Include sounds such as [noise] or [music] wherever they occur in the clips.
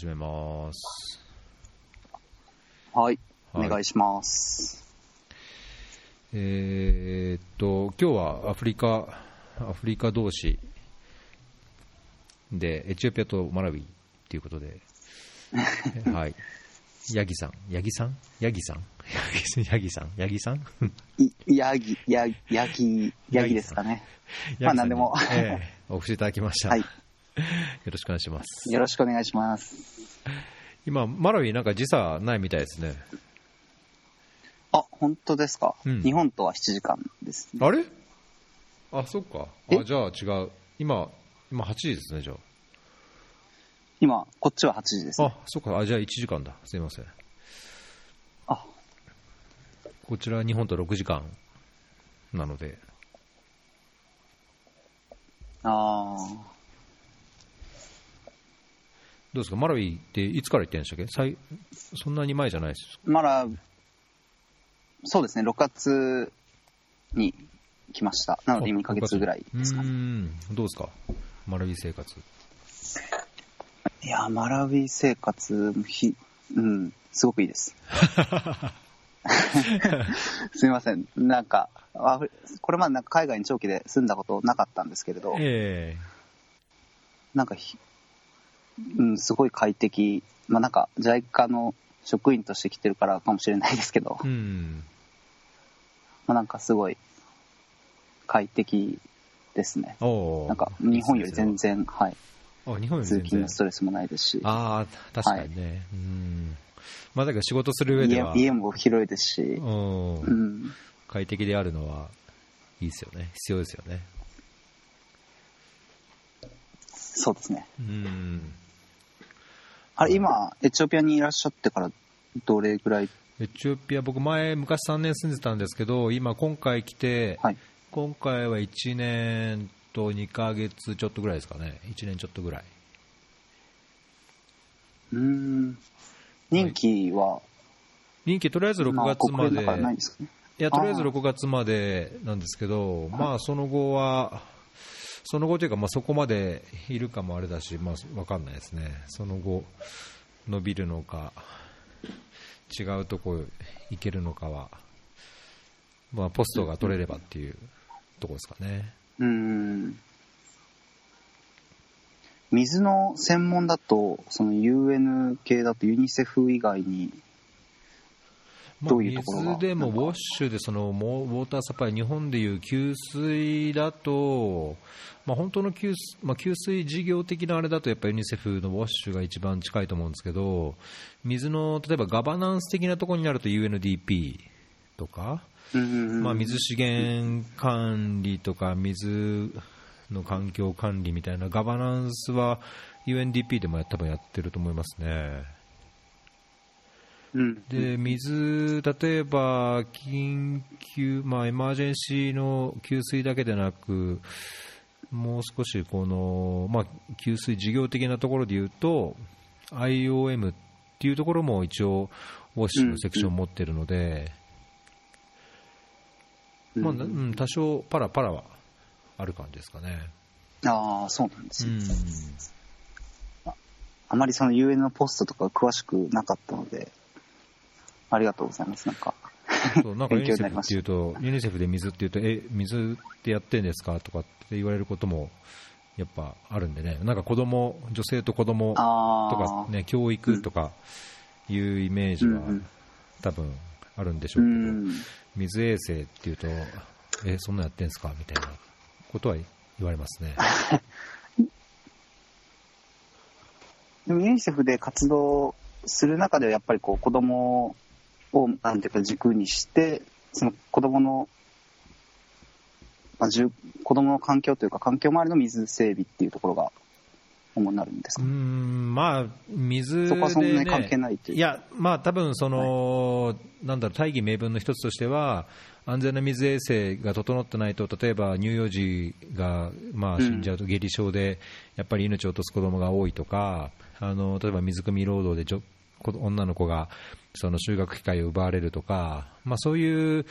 始めます。はい。はいお願いします。えーっと、今日はアフリカ、アフリカ同士で、エチオピアとマラウィということで、[laughs] はい。ヤギさん、ヤギさん？ヤギさん？[laughs] ヤギさん？ヤギさん？い、ヤギ、ヤギ、ヤギ、ヤギですかね。まあ何でもええお越しいただきました。はい [laughs] よろしくお願いします。よろしくお願いします。今、マラウィなんか時差ないみたいですね。あ、本当ですか、うん日本とは7時間です、ね。あれ？あ、そっか。え？あ、じゃあ違う。今、今8時ですね、じゃ今、こっちは8時です、あ。ね。あ、そっか。あ、じゃあ1時間だ。すいません。あ、こちら日本と6時間なので、あーどうですか、マラウィっていつから行ってるんでしたっけ？最そんなに前じゃないです。まだ、そうですね、6月に来ました。なので2ヶ月ぐらいですかね。うーん、どうですか、マラウィ生活。いや、マラウィ生活、ひ、うん、すごくいいです。[laughs] すみません。なんか、これまでなんか海外に長期で住んだことなかったんですけれど、えなんかひ、うん、すごい快適。まあなんか、JICA の職員として来てるからかもしれないですけど、えうん。まあなんかすごい快適ですね。なんか、日本より全いい然、はい、日本より通勤のストレスもないですし、ああ、確かにね。うん。まあ、だけど仕事する上で家は、家も広いですし、うんうん、快適であるのはいいですよね。必要ですよね。そうですね。うん。あれ、今、エチオピアにいらっしゃってから、どれぐらい、エチオピア、僕前、昔3年住んでたんですけど、今、今回来て、はい。今回は1年と2ヶ月ちょっとぐらいですかね。1年ちょっとぐらい。うーん。任期は、任期とりあえず6まあ、月まで、国連だからないんでね。いや、とりあえずあー6月までなんですけど、まあ、その後は、その後というか、まあ、そこまでいるかもあれだし、まあ、わかんないですね。その後、伸びるのか、違うとこ行けるのかは、まあ、ポストが取れればっていうとこですかね。うん。水の専門だと、その UN 系だとユニセフ以外に、どういうところが？水でもウォッシュでそのモウォーターサプライ、日本でいう給水だと、まあ、本当の給水,、まあ、給水事業的なあれだと、やっぱりユニセフのウォッシュが一番近いと思うんですけど、水の例えばガバナンス的なところになると UNDP とか、うんまあ、水資源管理とか水の環境管理みたいなガバナンスは UNDP でも多分やってると思いますね。うん、で水、例えば緊急、まあ、エマージェンシーの給水だけでなく、もう少しこの、まあ、給水事業的なところで言うと、IOM っていうところも一応、ウォッシュのセクションを持ってるので、うん。まあなうん、多少パラパラはある感じですかね。ああ、そうなんですね、うん。あまりその UN のポストとか詳しくなかったので、ありがとうございます。なんか、そうなんかユニセフっていうと、ユニセフで水っていうと、え、水ってやってんですかとかって言われることもやっぱあるんでね、なんか子供、女性と子供とかね、教育とかいうイメージは多分あるんでしょううけど、ん、水衛生っていうと、え、そんなやってんすかみたいなことは言われますね。[laughs] でもユニセフで活動する中ではやっぱりこう子供をなんていうか軸にしてその子供の、まあ、じゅ子供の環境というか環境周りの水整備っていうところが主になるんですか、うーん、まあ、水で、ね、そこはそんなに関係ないという。いや、まあ、多分その、なんだろう、大義名分の一つとしては、安全な水衛生が整ってないと、例えば乳幼児が、まあ、死んじゃうと、下痢症で、やっぱり命を落とす子供が多いとか、あの例えば水汲み労働でちょ子女の子がその就学機会を奪われるとか、まあ、そういう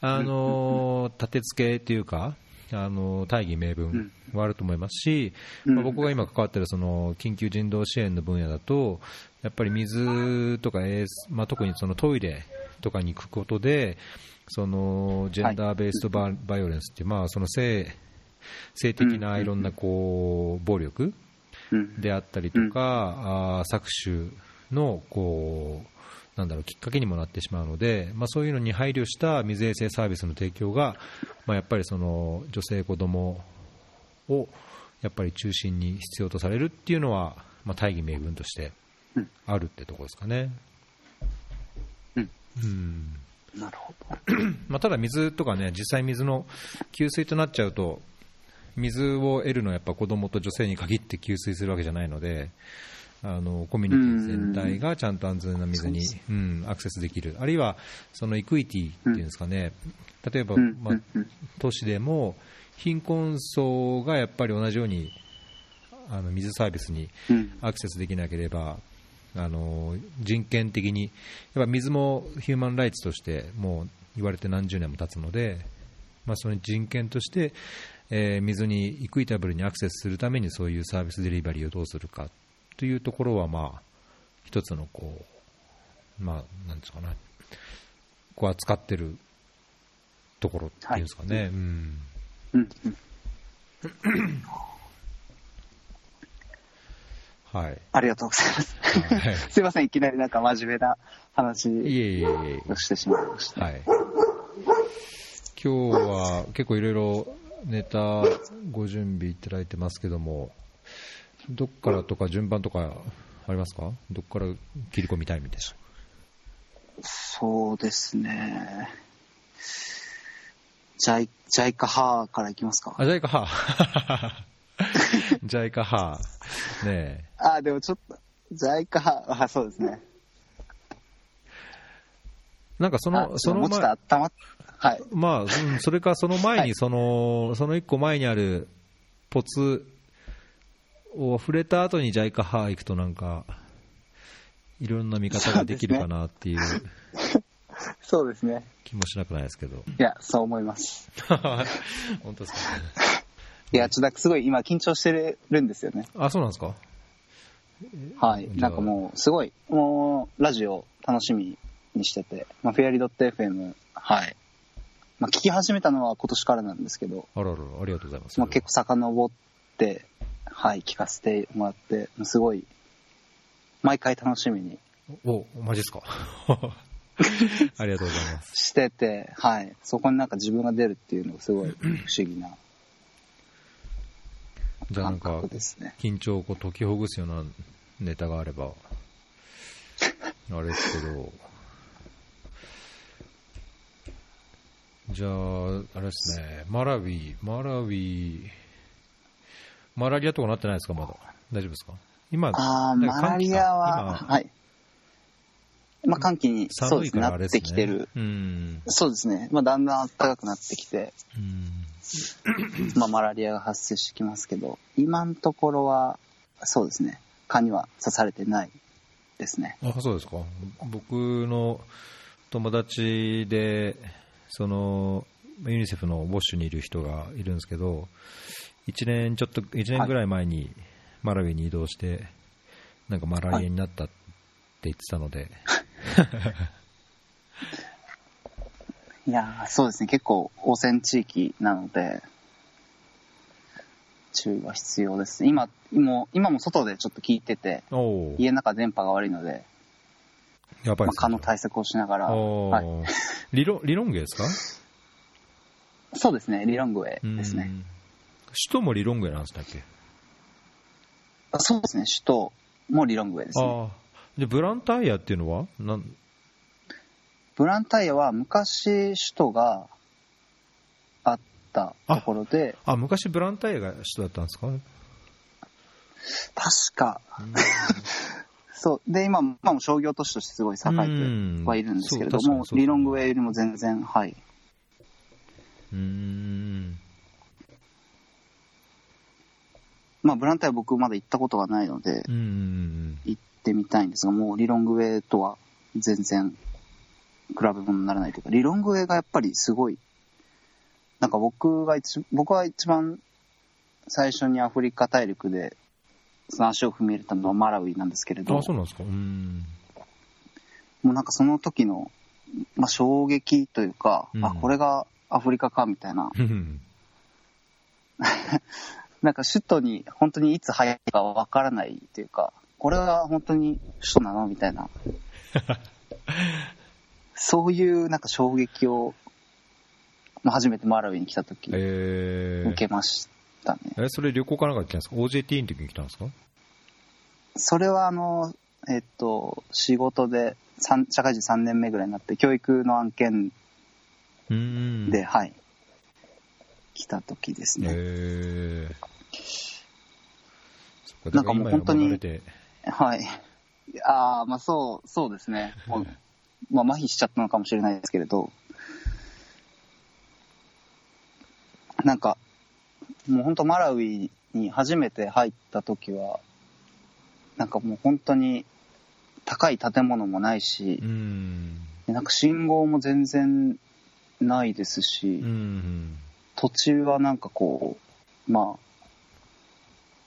あの立て付けというか、あの大義名分はあると思いますし、うんまあ、僕が今関わっているその緊急人道支援の分野だと、やっぱり水とかまあ、特にそのトイレとかに行くことで、そのジェンダーベースドババイオレンスっていう、まあ、その性性的ないろんなこう暴力うんであったりとか、あー搾取のこうなんだろうきっかけにもなってしまうので、まあ、そういうのに配慮した水衛生サービスの提供が、まあ、やっぱりその女性、子供をやっぱり中心に必要とされるっていうのは、まあ、大義名分としてうんあるってところですかね。うんうんなるほど。[clears throat] まあ、ただ水とかね、実際水の給水となっちゃうと、水を得るのはやっぱ子供と女性に限って給水するわけじゃないので、あのコミュニティ全体がちゃんと安全な水にそうでうん、アクセスできる、あるいはそのイクイティっていうんですかね、例えば、うんまあうん。うん都市でも貧困層がやっぱり同じようにあの水サービスにうん。アクセスできなければ、あの人権的に、やっぱ水もヒューマンライツとしてもう言われて何十年も経つので、まあ、その人権として、えー水にイクイタブルにアクセスするためにそういうサービスデリバリーをどうするかというところは、まあ、一つのこう、まあ、なんですかね、こう扱ってるところっていうんですかね。うんうんうんはい。ありがとうございます。はいすいません、いきなりなんか真面目ない話えいえいえをしてしまいました。はい。今日は結構いろいろネタご準備いただいてますけども、どっからとか順番とかありますか？どっから切り込みたいみたいそうですね。ジャイ、ジャイカハーからいきますか？な。あ、ジャイカハー。[laughs] ジャイカハー。ねえ。あ、でもちょっと、ジャイカハー、あ、そうですね。なんかそあの、その前、温まっ、はい。まあ、うんそれかその前に、はいその、その一個前にあるポツを触れた後にジャイカハー行くとなんか、いろんな見方ができるかなっていうそうですね。気もしなくないですけど。いや、そう思います。[laughs] 本当ですかいや、ちょっとすごい今緊張してるんですよね。あ、そうなんですか？はい。なんかもう、すごい、もう、ラジオ楽しみにしてて、まあ、フェアリードット FM、はい。まあ、聞き始めたのは今年からなんですけど、あららら、ありがとうございます。まあ、結構遡って、はい、聞かせてもらって、すごい、毎回楽しみにお、マジですか？[laughs] ありがとうございます。してて、はい。そこになんか自分が出るっていうのがすごい不思議な感じゃあなんか覚、ですね。緊張をこう解きほぐすようなネタがあれば、[laughs] あれですけど、じゃあ、あれですね、マラウィ、マラウィ、マラリアとかなってないですか、まだ？大丈夫ですか？今、あマラリアは、はい。まあ、寒気に、今寒いそうですね、なっ。てきてる。うん。そうですね。まあ、だんだん暖かくなってきて、うん [clears throat] まあ、マラリアが発生してきますけど、今のところは、そうですね、蚊には刺されてないですね。あそうですか僕の友達でそのユニセフのウォッシュにいる人がいるんですけど1年ちょっと1年ぐらい前にマラウィに移動してなんかマラリアになったって言ってたので、[laughs] いやーそうですね、結構汚染地域なので、注意が必要です。今、今今も外でちょっと聞いてて、家の中電波が悪いので、まあ、やばいです蚊の対策をしながら、おはい、ーリロリロンゲですか？そうですね、リロングウェイですね。うん首都もリロンゲなんでしたっけ？あそうですね、首都もリロングウェイですね。ああ。でブランタイヤっていうのは？なん？ブランタイヤは昔首都があったところで、あ昔ブランタイヤが首都だったんですか？確か、[laughs] そう。で、今も、今も商業都市としてすごい栄えてはいるんですけれどもリロングウェイよりも全然、はい。うーんまあ、ブランタイヤ僕まだ行ったことがないので、行ってみたいんですが、もうリロングウェイとは全然比べ物にならないというか、リロングウェイがやっぱりすごい、なんか僕が一、僕は一番最初にアフリカ大陸で、その足を踏み入れたのはマラウイなんですけれど、あ、そうなんですか。うん。もうなんかその時の、まあ、衝撃というか、うんあ、これがアフリカかみたいな、うん [laughs] なんか首都に本当にいつ入るかわからないというか、これは本当に首都なのみたいな。[laughs] そういうなんか衝撃を、まあ初めてマラウイに来た時、え受けましたね。ー、え、それ旅行かなんか来たんですか ?OJT の時に来たんですか？それはあの、えっと、仕事で、三社会人3年目ぐらいになって、教育の案件うんで、はい、来た時ですね。えー。なんかもう本当にはい。ああ、まあそう、そうですね。[laughs] まあ麻痺しちゃったのかもしれないですけれど、なんか、もう本当マラウイに初めて入った時は、なんかもう本当に高い建物もないしう、ん。なんか信号も全然ないですし、うん。土地はなんかこう、まあ、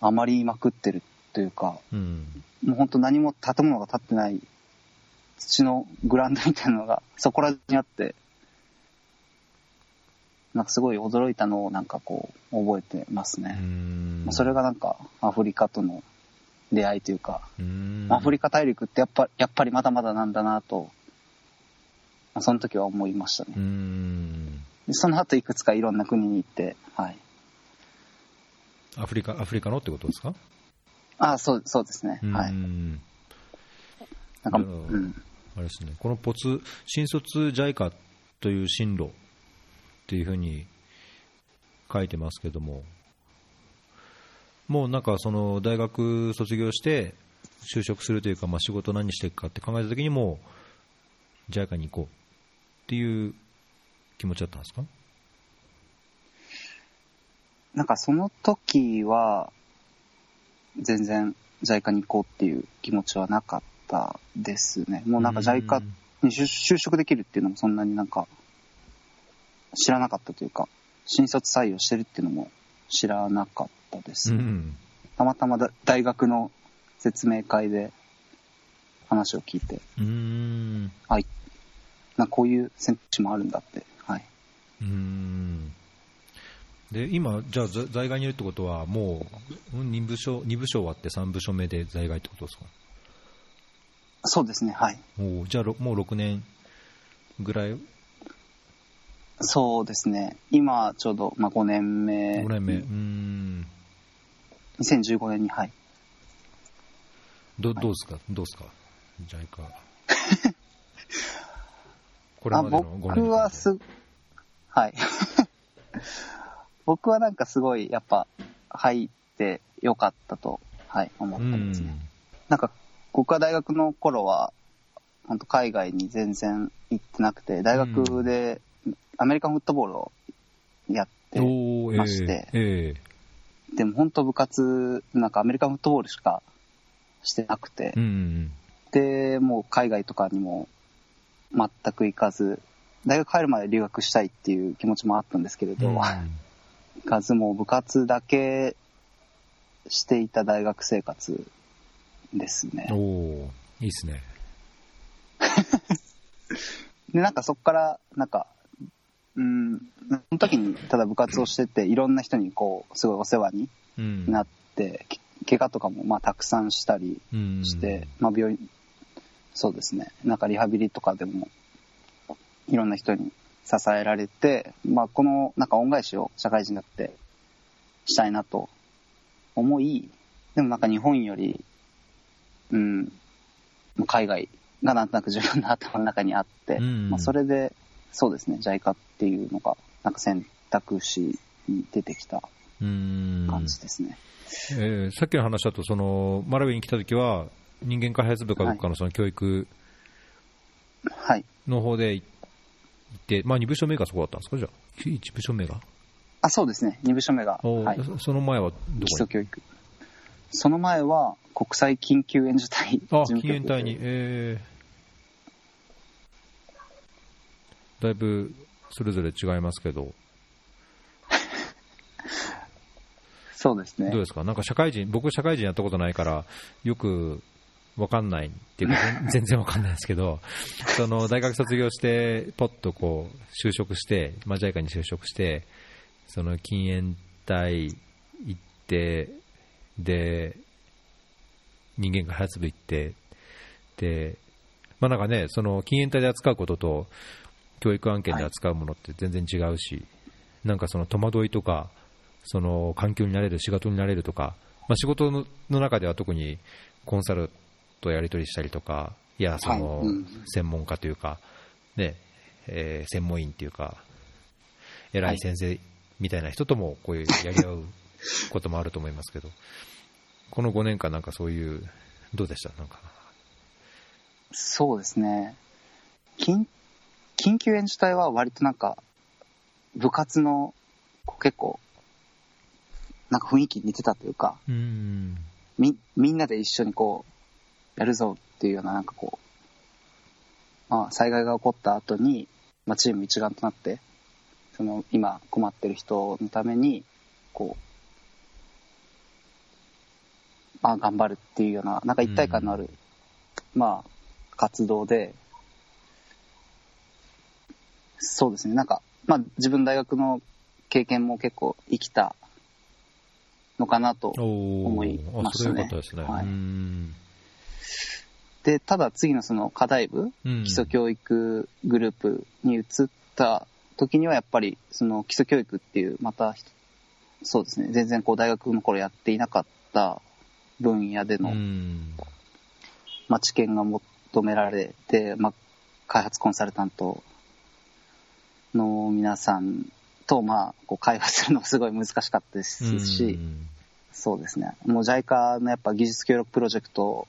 余りまくってるというか、うん。もう本当何も建物が建ってない土のグラウンドみたいなのが [laughs] そこら中にあって、なんかすごい驚いたのをなんかこう覚えてますうね。それがなんかアフリカとの出会いというか、うんアフリカ大陸ってやっぱやっぱりまだまだなんだなと、まあ、その時は思いましたね。その後いくつかいろんな国に行って、はい。アフリカ、アフリカのってことですか？ああ、そう、そうですね。はい。うんなんか、ううんん。あれですね、このポツ、新卒 JICA という進路っていうふうに書いてますけども、もうなんかその大学卒業して就職するというか、まあ、仕事何していくかって考えたときにもう JICA に行こうっていう気持ちだったんですか？なんかその時は、全然 JICA に行こうっていう気持ちはなかったですね。もうなんか JICA に就就職できるっていうのもそんなになんか知らなかったというか、新卒採用してるっていうのも知らなかったです。うんたまたまだ大学の説明会で話を聞いて、うんはい。なこういう選択肢もあるんだって。はい。うんで今、じゃあ在在外にいるってことは、もう2部署 ,2 部署終わって3部署目で在外ってことですか？そうですね。はい。おーじゃあろもう6年ぐらい、そうですね。今ちょうど、まあ、5年目。5年目、うーん2015年に、はい。どどうですか、どうですか、ジャイカ。[laughs] これあまでの5年僕はす、はい。僕はなんかすごい、やっぱ、入ってよかったと、はい、思っうてますね。ん、なんか、僕は大学の頃は、本当海外に全然行ってなくて、大学でアメリカンフットボールをやって、ましてええでも本当部活、なんかアメリカンフットボールしかしてなくてえ、うんで、もう海外とかにも全く行かず、大学入るまで留学したいっていう気持ちもあったんですけれど、うん。行かずもう部活だけしていた大学生活ですねお。おいいっすね。[laughs] で、なんかそこから、なんか、うん、その時にただ部活をしてて、いろんな人にこう、すごいお世話にうんなって、け怪我とかもまあたくさんしたりうんして、まあ病院、そうですね、なんかリハビリとかでも、いろんな人に支えられて、まあこのなんか恩返しを社会人になってしたいなと思い、でもなんか日本より、うん、海外がなんとなく自分の頭の中にあって、うんまあそれで、そうですね、JICA っていうのが、なんか選択肢に出てきたうん感じですね。えーさっきの話だと、そのマラウィに来た時は、人間開発部かどっかのその教育はい。の方で行って、まあ、2部署目がそこだったんですか、じゃあ、1部署目が？あ、そうですね。2部署目が、はい、そその前はどこ基礎教育。その前は、国際緊急援助隊。にあ、事務局禁煙隊に、えー、だいぶそれぞれ違いますけど、[laughs] そうですね。どう。ですか、なんか社会人、僕、社会人やったことないから、よくわかんないっていうか、全 [laughs] 全然わかんないですけど、その大学卒業して、ポッとこう就職して、マジャイカに就職して、その禁煙隊行って、で、人間開発部行って、で、まあなんかね、その禁煙隊で扱うことと、教育案件で扱うものって全然違うし、なんかその戸惑いとか、その環境になれる、仕事になれるとか、まあ、仕事のの中では特にコンサルとやり取りしたりとか、いや、その専門家というか、ねえー専門員というか、偉い先生みたいな人ともこういうやり合う [laughs] こともあると思いますけど、この5年間、なんかそういう、どうでした？なんか、そうですね。緊緊急演習隊は割となんか、部活の結構、なんか雰囲気似てたというか、うん、み、みんなで一緒にこう、やるぞっていうような、なんかこう、まあ、災害が起こった後に、まあ、チーム一丸となって、その、今困ってる人のために、こう、まあ、頑張るっていうような、なんか一体感のある、まあ、活動で、そうですね、なんか、まあ、自分大学の経験も結構生きたのかなとお思いましたねよかったですね。はい。うんで、ただ次のその課題部、うん。基礎教育グループに移った時にはやっぱりその基礎教育っていうまたそうですね、全然こう大学の頃やっていなかった分野での、うん。まあ、知見が求められて、まあ、開発コンサルタントの皆さんと、まあ、こう会話するのもすごい難しかったですし、うん。そうですね。もう JICA のやっぱ技術協力プロジェクト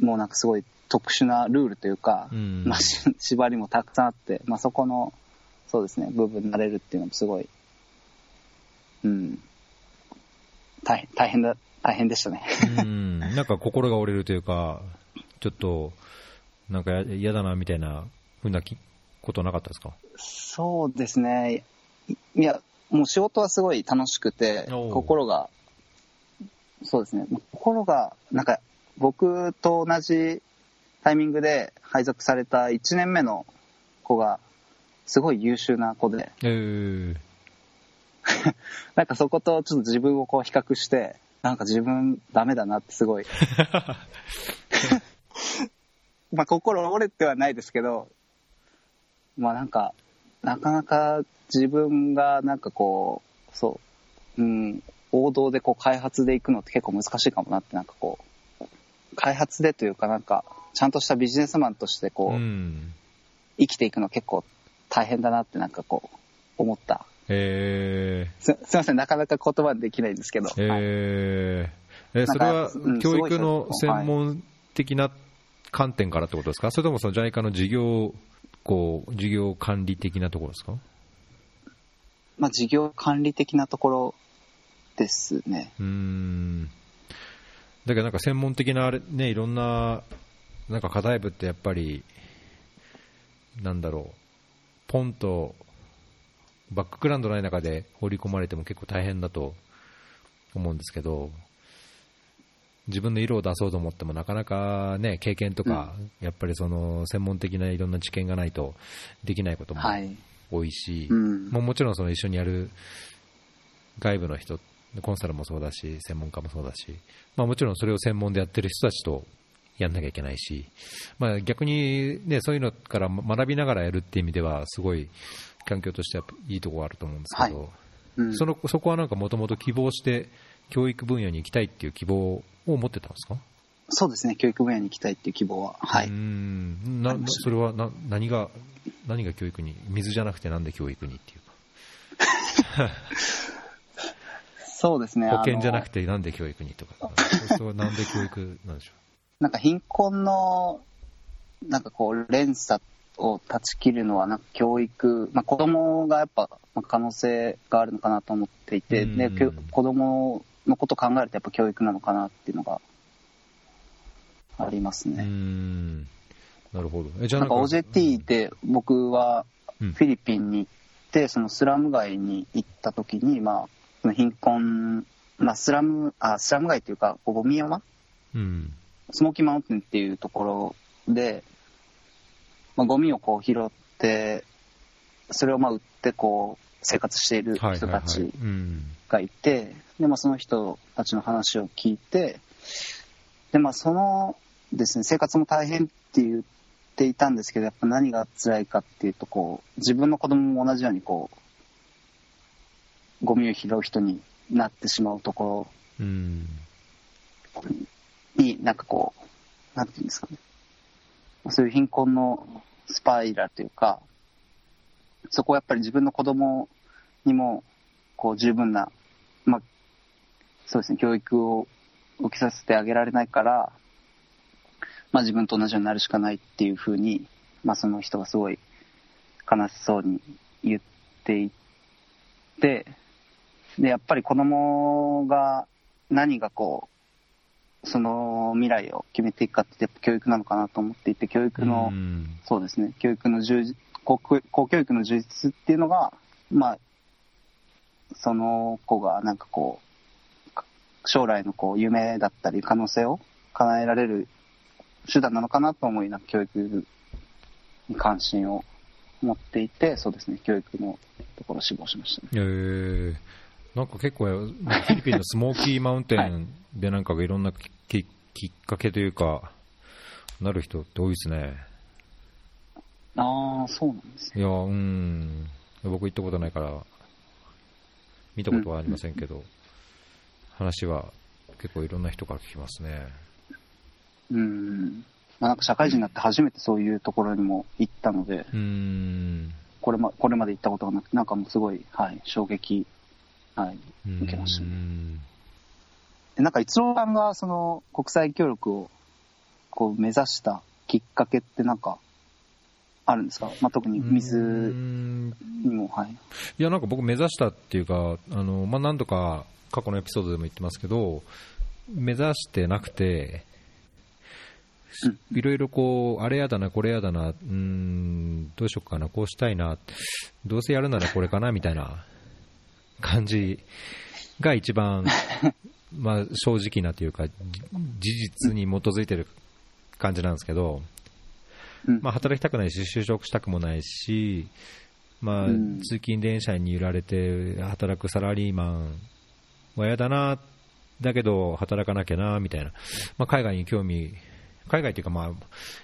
もなんかすごい特殊なルールというか、うん。まあ、し [laughs] 縛りもたくさんあって、まあ、そこの、そうですね、部分になれるっていうのもすごい、うん、大変、大変だ、大変でしたね。うん、なんか心が折れるというか、ちょっと、なんかや嫌だなみたいなふうなきことなかったですか？そうですね。いいや、もう仕事はすごい楽しくて、心が、そうですね、心が、なんか、僕と同じタイミングで配属された1年目の子が、すごい優秀な子で、えー、[laughs] なんかそことちょっと自分をこう比較して、なんか自分ダメだなってすごい。[laughs] まあ心折れてはないですけど、まあなんか、なかなか自分がなんかこう、そう、うん、王道でこう開発でいくのって結構難しいかもなってなんかこう、開発でというかなんか、ちゃんとしたビジネスマンとしてこう、うん、生きていくの結構大変だなってなんかこう、思った。えすすいません、なかなか言葉にできないんですけど。ー、はい。えー、えそれは教育の専門的な観点からってことですか、それともその JICA の事業、こう、事業管理的なところですか？まあ、事業管理的なところですね。うーんだけどなんか専門的なあれ、ね、いろんななんか課題部ってやっぱり、なんだろう、ポンとバックグラウンドない中で放り込まれても結構大変だと思うんですけど、自分の色を出そうと思ってもなかなかね、経験とか、やっぱりその専門的ないろんな知見がないとできないこともはい。多いし、うん。もうもちろんその一緒にやる外部の人、コンサルもそうだし、専門家もそうだし、まあ、もちろんそれを専門でやってる人たちとやんなきゃいけないし、まあ、逆に、ね、そういうのから学びながらやるっていう意味では、すごい環境としてはいいところあると思うんですけど、はいうんそのそこはなんかもともと希望して、教育分野に行きたいっていう希望を持ってたんですか？そうですね、教育分野に行きたいっていう希望は。はい。んなそれはな何が何が教育に、水じゃなくてなんで教育にっていうか。[laughs] そうですね。保険じゃなくて。てなんで教育にとか、[laughs] そうなんで教育なんでしょなんか貧困の、なんかこう、連鎖を断ち切るのは、なんか教育、まあ子供がやっぱ、まあ可能性があるのかなと思っていて、うんで、きょ子供のことを考えるとやっぱ教育なのかなっていうのがありますう。う。ん、なるほど。えじゃあなんか OJT で僕はうんフィリピンに行って、そのスラム街に行った時に、まあ、その貧困、まあ、スラム、あ、スラム街っていうか、ゴミ山？うん。スモーキーマウンテンっていうところで、まあ、ゴミをこう拾って、それをまあ売ってこう生活している。人たちうん。がいて、でまあ、その人たちの話を聞いて、でまあ、そのですね、生活も大変って言っていたんですけど、やっぱ何が辛いかっていうと、こう、自分の子供も同じようにこう、ゴミを拾う人になってしまうとこ。ろに、なんかこう、なんていうんですかね。そういう貧困のスパイラルというか、そこをやっぱり自分の子供にも、こう十分な、まあ、そうですね、教育を受けさせてあげられないから、まあ自分と同じようになるしかないっていうふうに、まあその人がすごい悲しそうに言っていて、で、やっぱり子供が何がこう、その未来を決めていくかってやっぱ教育なのかなと思っていて、教育の、うん。そうですね、教育の充実、公公教育の充実っていうのが、まあ、その子がなんかこう、か将来のこう夢だったり可能性を叶えられる手段なのかなと思いな、教育に関心を持っていて、そうですね、教育のところを志望しましたね。えー、なんか結構、フィリピンのスモーキーマウンテンでなんかいろんなききっかけというか、なる人って多いですね。ああ、そうなんですね。いや、うん。僕行ったことないから、見たことはありませんけど、話は結構いろんな人から聞きますね。うん。まあ、なんか社会人になって初めてそういうところにも行ったので、うん。これまこれまで行ったことがなくて、なんかもうすごい、はい、衝撃、はい、受けましたなんか、一郎さんがその国際協力をこう目指したきっかけってなんか、あるんですか、まあ、特にう水ん。にも、はい。いや、なんか僕目指したっていうか、あの、まあ、何度か過去のエピソードでも言ってますけど、目指してなくて、いろいろこう、あれやだな、これやだな、うーん、どうしようかな、こうしたいな、どうせやるならこれかな、みたいな感じが一番、[laughs] まあ、正直なというか、じ事実に基づいてる感じなんですけど、うん。まあ、働きたくないし、就職したくもないし、まあうん。通勤電車に揺られて働くサラリーマンは嫌だな、だけど働かなきゃなみたいな、まあ、海外に興味、海外というか、まあ、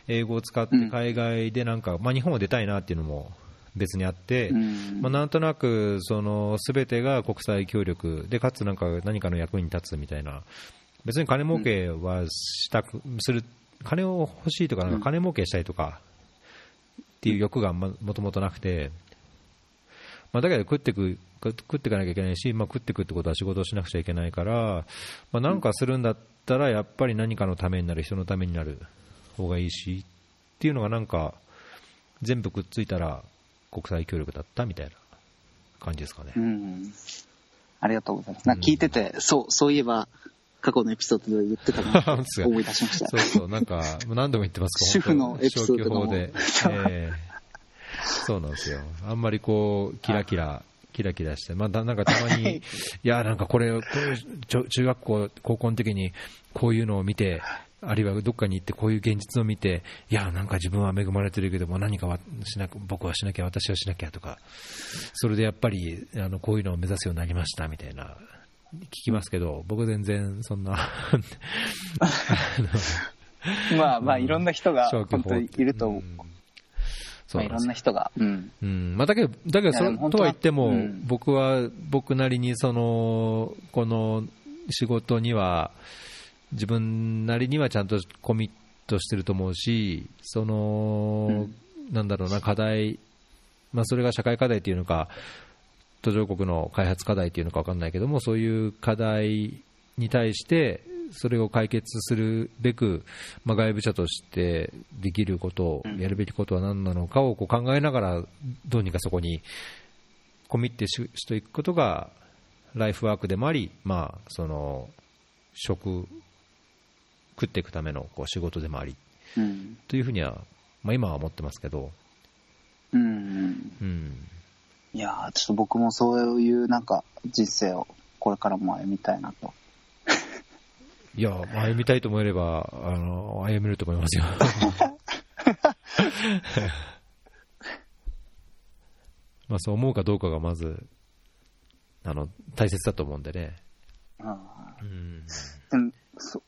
英語を使ってうん。海外でなんか、まあ、日本を出たいなっていうのも別にあって、うん。まあ、なんとなくその全てが国際協力で、かつなんか何かの役に立つみたいな、別に金儲けはしたく、する、金を欲しいとか、なん。か金儲けしたいとかっていう欲がもともとなくて、まあ、だけど食ってく、食っていかなきゃいけないし、まあ、食ってくってことは仕事をしなくちゃいけないから、まあ、なんかするんだったら、やっぱり何かのためになる、人のためになる方がいいしっていうのがなんか、全部くっついたら国際協力だったみたいな感じですかねう。ん。ありがとうございます。なんか聞いてて、そう、そういえば、過去のエピソードで言ってたな本当ですか思い出しました。そうそう、なんか、何度も言ってます主婦のエピソードで。[laughs] ええそうなんですよ。あんまりこう、キラキラ、キラキラして、まあ、だなんかたまに、いや、なんかこれ、これ中学校、高校の時にこういうのを見て、あるいはどっかに行ってこういう現実を見て、いや、なんか自分は恵まれてるけども、何かはしなく僕はしなきゃ、私はしなきゃとか、それでやっぱりあのこういうのを目指すようになりましたみたいな、聞きますけど、僕全然そんな、[laughs] まあまあ、いろんな人が本当にいると思う。んまあ、いろんな人が。うん。うんまあ、だけど、だけどそとは言っても、うん僕は僕なりにそのこの仕事には自分なりにはちゃんとコミットしてると思うし、その、なんだろうな、課題、まあ、それが社会課題っていうのか、途上国の開発課題っていうのか分かんないけども、そういう課題に対して、それを解決するべく、まあ、外部者としてできることを、やるべきことは何なのかをこう考えながら、どうにかそこにコミットししていくことが、ライフワークでもあり、まあ、その食、食っていくためのこう仕事でもありうん。というふうには、まあ、今は思ってますけど、うん。うん、いやーちょっと僕もそういうなんか人生をこれからも歩みたいなと。いや、歩みたいと思えれば、あの、歩めると思いますよ。[laughs] まあそう思うかどうかがまず、あの、大切だと思うんでね。うん。でもそ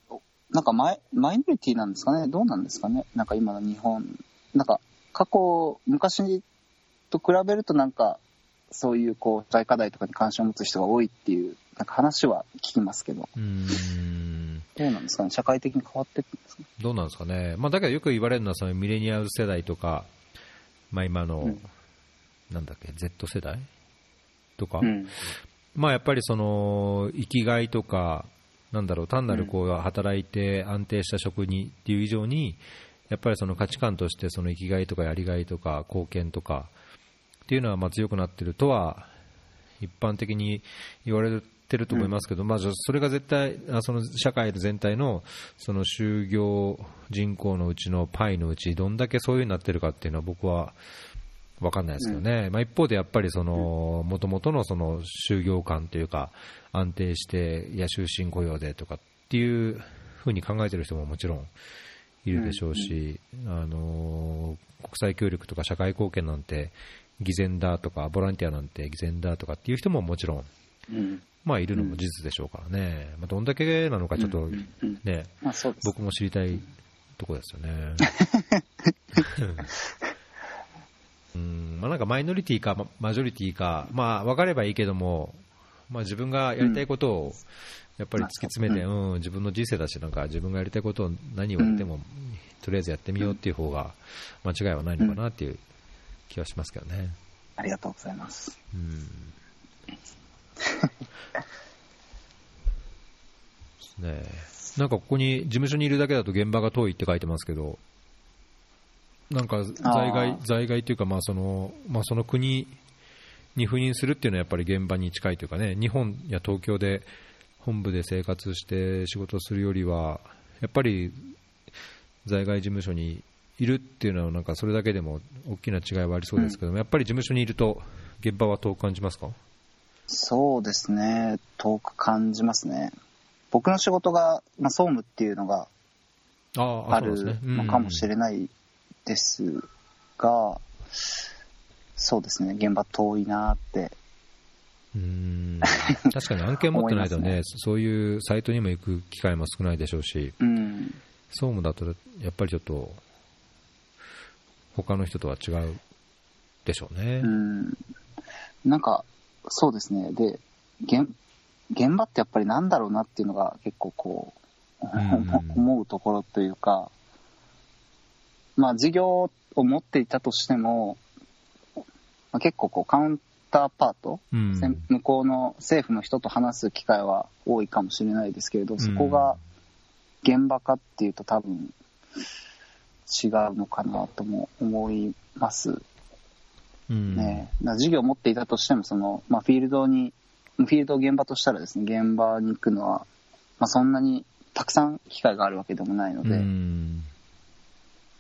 なんかマイマイノリティなんですかね？どうなんですかね？なんか今の日本。なんか過去、昔と比べるとなんか、そういうこう、大課題とかに関心を持つ人が多いっていう、なんか話は聞きますけど、うん。どうなんですかね？社会的に変わっていくんですか？ねどうなんですかね？まあだからよく言われるのは、そのミレニアル世代とか、まあ今の、うんなんだっけ、Z 世代とか、うん。まあやっぱりその生きがいとか、なんだろう、単なるこう働いて安定した職にっていう以上に、やっぱりその価値観としてその生きがいとかやりがいとか貢献とかっていうのはまあ強くなってるとは一般的に言われてると思いますけど、まあじゃあそれが絶対あその社会全体のその就業人口のうちのパイのうちどんだけそういう風になってるかっていうのは僕は分かんないですよね、まあ、一方でやっぱりその元々のその就業感というか安定していや終身雇用でとかっていうふうに考えてる人ももちろんいるでしょうし、あの国際協力とか社会貢献なんて偽善だとかボランティアなんて偽善だとかっていう人ももちろん、うん。まあ、いるのも事実でしょうからね、まあ、どんだけなのかちょっとうんうんね。僕も知りたいとこですよね。[laughs] うんまあ、なんかマイノリティかまマジョリティか、まあ、分かればいいけども、まあ、自分がやりたいことをやっぱり突き詰めて、ううん自分の人生だし、なんか自分がやりたいことを何をやっても、とりあえずやってみようっていう方が間違いはないのかなっていう気はしますけどね。ありがとうございます。うん。[laughs] ねなんかここに事務所にいるだけだと現場が遠いって書いてますけど、なんか在あ外ー在外というか、まあそのまあ、その国に赴任するっていうのはやっぱり現場に近いというかね、日本や東京で本部で生活して仕事をするよりは、やっぱり在外事務所にいるっていうのは、なんかそれだけでも大きな違いはありそうですけども、やっぱり事務所にいると、現場は遠く感じますか？そうですね。遠く感じますね。僕の仕事が、まあ、総務っていうのがああるのかもし。れないですが、そうですね。現場遠いなって。うん確かに案件持ってないとね思いまそういうサイトにも行く機会も少ないでしょうし、うん。総務だとやっぱりちょっと、他の人とは違うでしょうね。うん。なんか、そうですね。で、現現場ってやっぱりなんだろうなっていうのが結構こう、うん [laughs] 思うところというか、まあ事業を持っていたとしても、まあ、結構こうカウンターパート、うん。向こうの政府の人と話す機会は多いかもしれないですけれど、そこが現場かっていうと多分違うのかなとも思います。うん。ね。事業を持っていたとしても、その、まあ、フィールドに、フィールドを現場としたらですね、現場に行くのは、まあ、そんなにたくさん機会があるわけでもないので、うん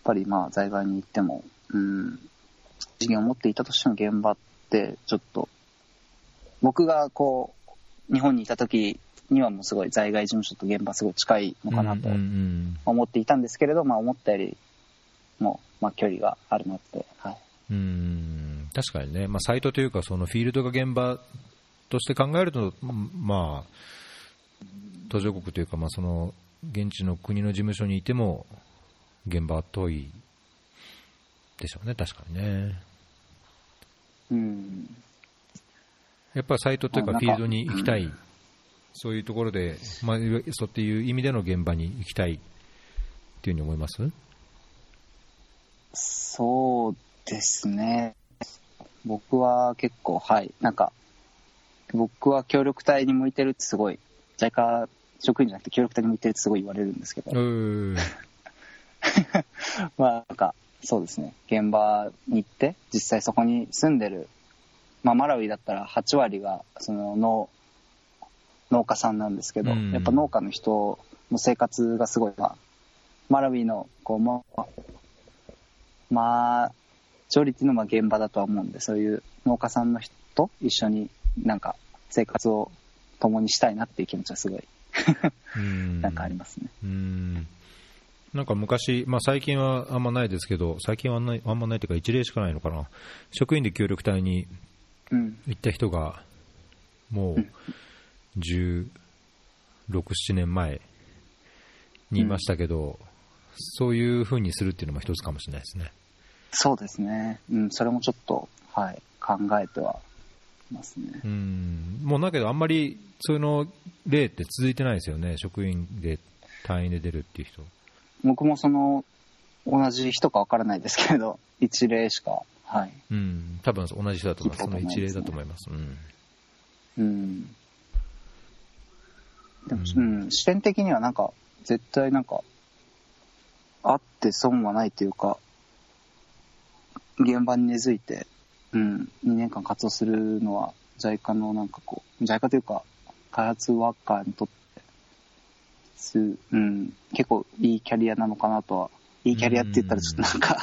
ぱりまあ、在外に行っても、うん、事業を持っていたとしても現場って、ちょっと、僕がこう、日本にいた時にはもうすごい在外事務所と現場すごい近いのかなと思っていたんですけれど、まあ、思ったよりも、まあ、距離があるなって、はい。うんうん確かにね、まあ、サイトというか、そのフィールドが現場として考えると、まあ、途上国というか、まあ、その現地の国の事務所にいても、現場は遠いでしょうね、確かにね。うん。やっぱりサイトというか、フィールドに行きたい、そういうところで、まあ、そうっていう意味での現場に行きたいっていうふうに思います？そうですね。僕は結構、はい。なんか、僕は協力隊に向いてるってすごい、JICA 職員じゃなくて協力隊に向いてるってすごい言われるんですけど、[laughs] まあなんか、そうですね。現場に行って、実際そこに住んでる、まあマラウイだったら8割が、その農、農家さんなんですけど、うんやっぱ農家の人の生活がすごい、まあ、マラウイの、こう、もう、まあ、ジョリティのまあ現場だとは思うんで、そういう農家さんの人と一緒になんか生活を共にしたいなっていう気持ちはすごい、うん [laughs] なんかありますね。うんなんか昔、まあ、最近はあんまないですけど、最近はないあんまないというか、一例しかないのかな、職員で協力隊にうん。行った人が、もう16、7年前にいましたけど、そういう風にするっていうのも一つかもしれないですね。そうですね。うん、それもちょっと、はい、考えてはいますね。うんもうだけど、あんまりそういうの例って続いてないですよね、職員で隊員で出るっていう人。僕もその、同じ人かわからないですけれど、[laughs] 一例しか、はい。うん、多分同じ人だと思います、すね一例だと思います。うんうん。でも、ううん、視点的にはなんか、絶対なんか、あって損はないというか、現場に根付いて、うん、2年間活動するのは、JICA のなんかこう、JICA というか、開発ワーカーにとって、す、うん、結構いいキャリアなのかなとは、いいキャリアって言ったらちょっとなんか、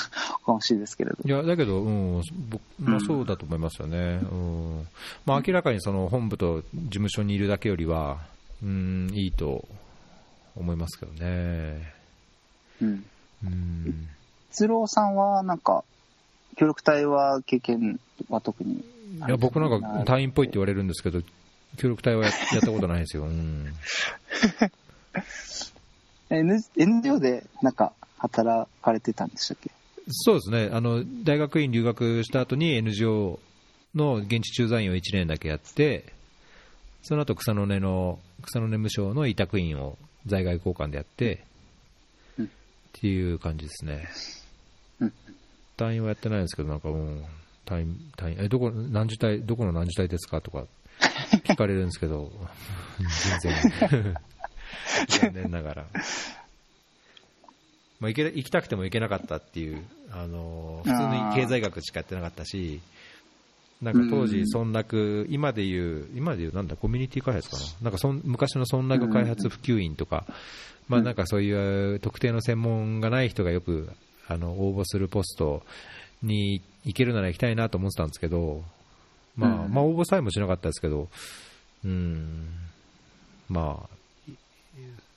おかしいですけれど。いや、だけど、うん、僕まあ、うんそうだと思いますよね。うん。まあ、明らかにその本部と事務所にいるだけよりは、うん、いいと思いますけどね。うん。うん。哲郎さんはなんか、協力隊は経験は特にいや、僕なんか隊員っぽいって言われるんですけど、協力隊はややったことないですよ。うん。[laughs] [laughs] N NGO でなんか働かれてたんでしたっけ？そうですね。あの、大学院留学した後に NGO の現地駐在員を1年だけやって、その後草の根の、草の根無償の委託員を在外交換でやって、うん。っていう感じですね。うん。隊員はやってないんですけど、なんかもう、隊員、隊員、え、どこ、何時隊、どこの何時隊ですかとか聞かれるんですけど、[laughs] 全然、[laughs] 残念ながら。まあ、行け行きたくても行けなかったっていう、あの普通に経済学しかやってなかったし、なんか当時、うん。村落、今でいう、今でいうなんだ、コミュニティ開発かな、なんかそん昔の村落開発普及員とか、まあ、なんかそういう特定の専門がない人がよくあの応募するポストに行けるなら行きたいなと思ってたんですけど、まあ、うん。まあ応募さえもしなかったですけど、うん、まあ、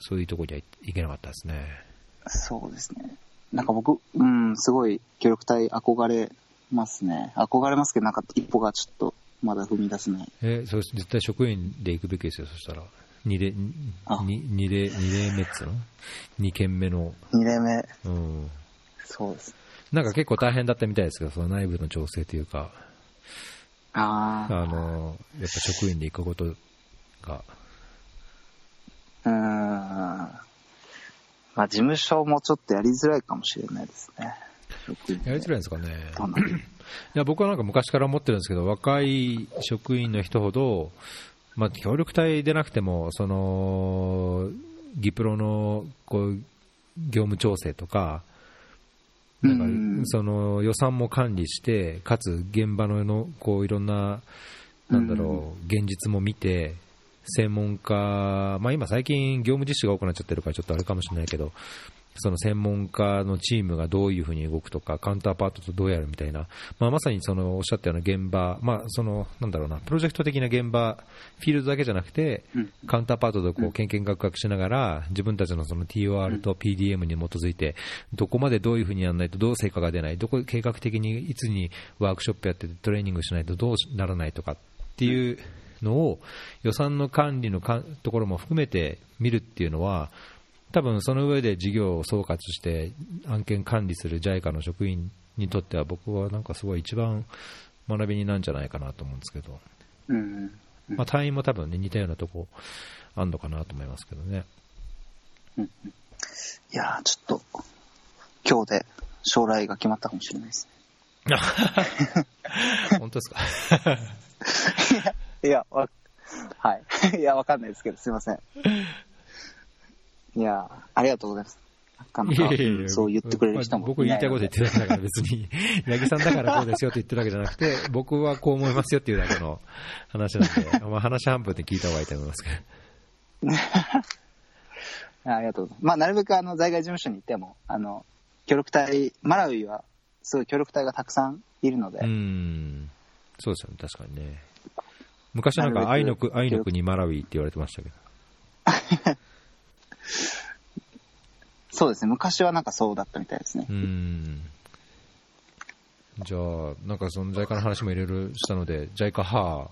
そういうところには行けなかったですね。そうですね。なんか僕、うん、すごい協力隊憧れますね。憧れますけど、なんか一歩がちょっとまだ踏み出せない。え、そう絶対職員で行くべきですよ、そしたら。2例、二例、二例目っつうの ?2 件目の、二例目、うん。そうです。なんか結構大変だったみたいですけど、その内部の調整というか、ああの、やっぱ職員で行くことが、あ、うーん。まあ、事務所もちょっとやりづらいかもしれないですね。やりづらいんですかね。いや僕はなんか昔から思ってるんですけど、若い職員の人ほど、まあ、協力隊でなくても、その、ギプロのこう業務調整とか、なんかうんその予算も管理して、かつ現場ののこういろんな、なんだろう、現実も見て、専門家、まあ、今、最近、業務実施が多くなっちゃってるから、ちょっとあれかもしれないけど、その専門家のチームがどういうふうに動くとか、カウンターパートとどうやるみたいな、まあ、まさにそのおっしゃったような現場、まあ、そのなんだろうな、プロジェクト的な現場、フィールドだけじゃなくて、うん。カウンターパートとこううん。けんけんがくがくしながら、自分たちのその TOR と PDM に基づいて、どこまでどういうふうにやらないとどう成果が出ない、どこ計画的にいつにワークショップやっててトレーニングしないとどうならないとかっていうのを、予算の管理のかところも含めて見るっていうのは、多分その上で事業を総括して案件管理する JICA の職員にとっては僕はなんかすごい一番学びになるんじゃないかなと思うんですけど、うん。まあ、隊員も多分ね似たようなとこあんのかなと思いますけどね。いやー、ちょっと、今日で将来が決まったかもしれないです [laughs] 本当ですか？ね。[laughs] いや、わ、はい。[laughs] いや、わかんないですけど、すいません。いやー、ありがとうございます。なかそう言ってくれる人もまあ僕言いたいこと言ってるだけだから別に、[laughs] 八木さんだからこうですよって言ってるわけじゃなくて、僕はこう思いますよっていうだけの話なんで、[laughs] まあ話半分で聞いた方がいいと思いますけど。ありがとうございます。まあ、なるべくあの、在外事務所に行っても、あの、協力隊、マラウイは、すごい協力隊がたくさんいるので、うん、そうですよね、確かにね。昔なんか愛のく愛の国マラウイって言われてましたけど。[laughs] そうですね。昔はなんかそうだったみたいですねう。ん。じゃあ、なんかその JICA の話もいろいろしたので、JICA は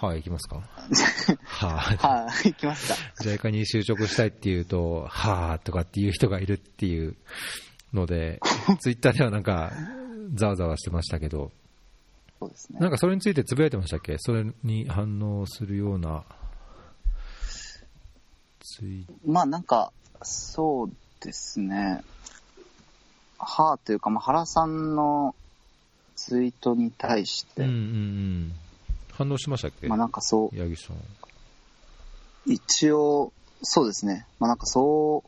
ー、はーいきますか？はー。はい、行きますか。[laughs] JICA [laughs] に就職したいっていうと、はーとかっていう人がいるっていうので、ツイッターではなんか、ざわざわしてましたけど、そうですねなん。かそれについてつぶやいてましたっけ？それに反応するようなツイまあなんか、そうですね。はあというか、まあ、原さんのツイートに対して、うんうんうん。反応しましたっけ？まあなんかそう、八木さん。一応、そうですね。まあなんかそ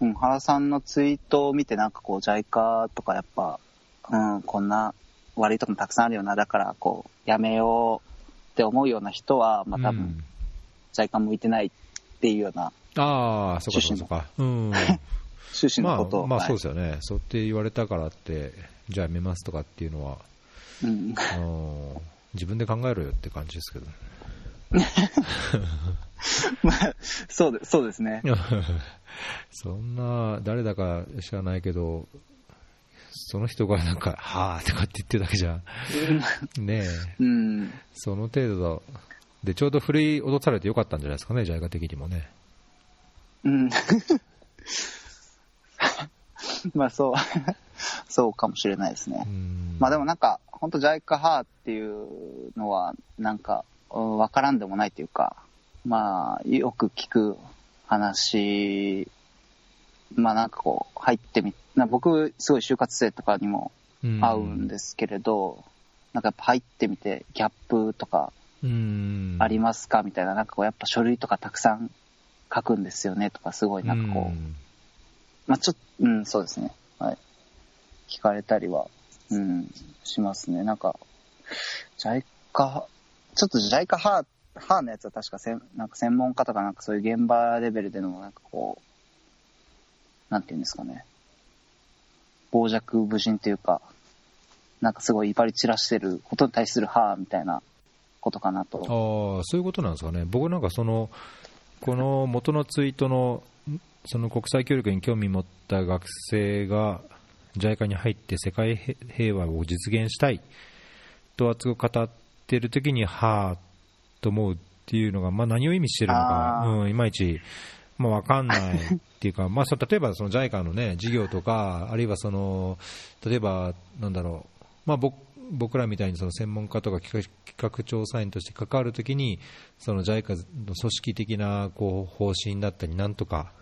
う、うん、原さんのツイートを見てなんかこう、JICA とかやっぱ、うん、こんな悪いとこもたくさんあるよな、だからこう、やめようって思うような人は、まあ多分、うん、JICA 向いてないっていうようなああ、そうかそうかそうん。[laughs] 趣旨まあのことを、、まあはいそうですよね。そうって言われたからって、じゃあやめますとかっていうのは、うん、うん自分で考えろよって感じですけど。[laughs] まあ、そうでそうですね。[laughs] そんな、誰だか知らないけど、その人がなんか、はぁとかって言ってるだけじゃ、ねえ、うん。その程度だ。で、ちょうど振り落とされてよかったんじゃないですかね、ジャイガ的にもね。うん。まあそう、そうかもしれないですねう。ん。まあでもなんか、本当ジャイカハーっていうのは、なんか、うんわからんでもないというか、まあ、よく聞く話、まあなんかこう、入ってみ、な僕、すごい就活生とかにも会うんですけれど、なんかやっぱ入ってみて、ギャップとかうん。ありますかみたいな、なんかこう、やっぱ書類とかたくさん書くんですよねとか、すごいなんかこう、うんまあちょっと、うん、そうですね。はい。聞かれたりは、うん、しますね。なんか、ジャイカ、ちょっとジャイカハー、ハーのやつは確かせん、なんか専門家とかなんかそういう現場レベルでのなんかこう、なんていうんですかね。傍若無人というか、なんかすごい威張り散らしてることに対するハーみたいなことかなと。ああ、そういうことなんですかね。僕なんかその、この元のツイートの、んその国際協力に興味持った学生が JICA に入って世界平平和を実現したいと熱く語ってる時に、はあと思うっていうのが、まあ、何を意味してるのか、うん、いまいち、まあ、わかんないっていうか、[laughs] まあ、例えばその JICA のね、事業とか、あるいはその、例えば、なんだろう、まあ、僕僕らみたいにその専門家とか企画調査員として関わるときに、その JICA の組織的なこう方針だったり、なんとか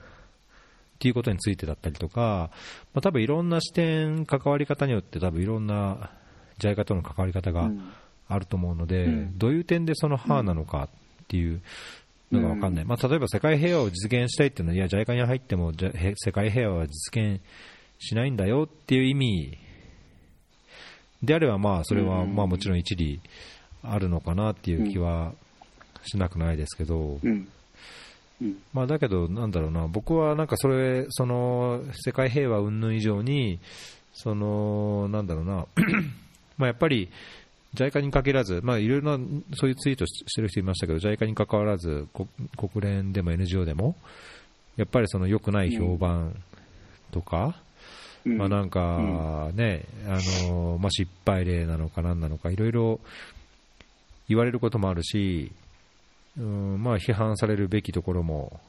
っていうことについてだったりとか、まあ、多分いろんな視点、関わり方によって、多分いろんな JICA との関わり方がうん。あると思うので、うん。どういう点でその歯なのかっていうのが分かんない、まあ、例えば世界平和を実現したいっていうのは、いや、JICA に入ってもじゃへ世界平和は実現しないんだよっていう意味であれば、まあそれはうん。まあもちろん一理あるのかなっていう気はしなくないですけど、うん。うん。まあ、だけど、なんだろうな、僕はなんかそれ、その世界平和云々以上に、そのなんだろうな、[clears throat] まあやっぱり JICA に限らず、まあ、いろいろなそういうツイートししてる人いましたけど、JICA に関わらず、こ国連でも NGO でも、やっぱりその良くない評判とか、うん。まあなんかね、あのまあ、失敗例なのか何なのか、いろいろ言われることもあるし、うんまあ批判されるべきところも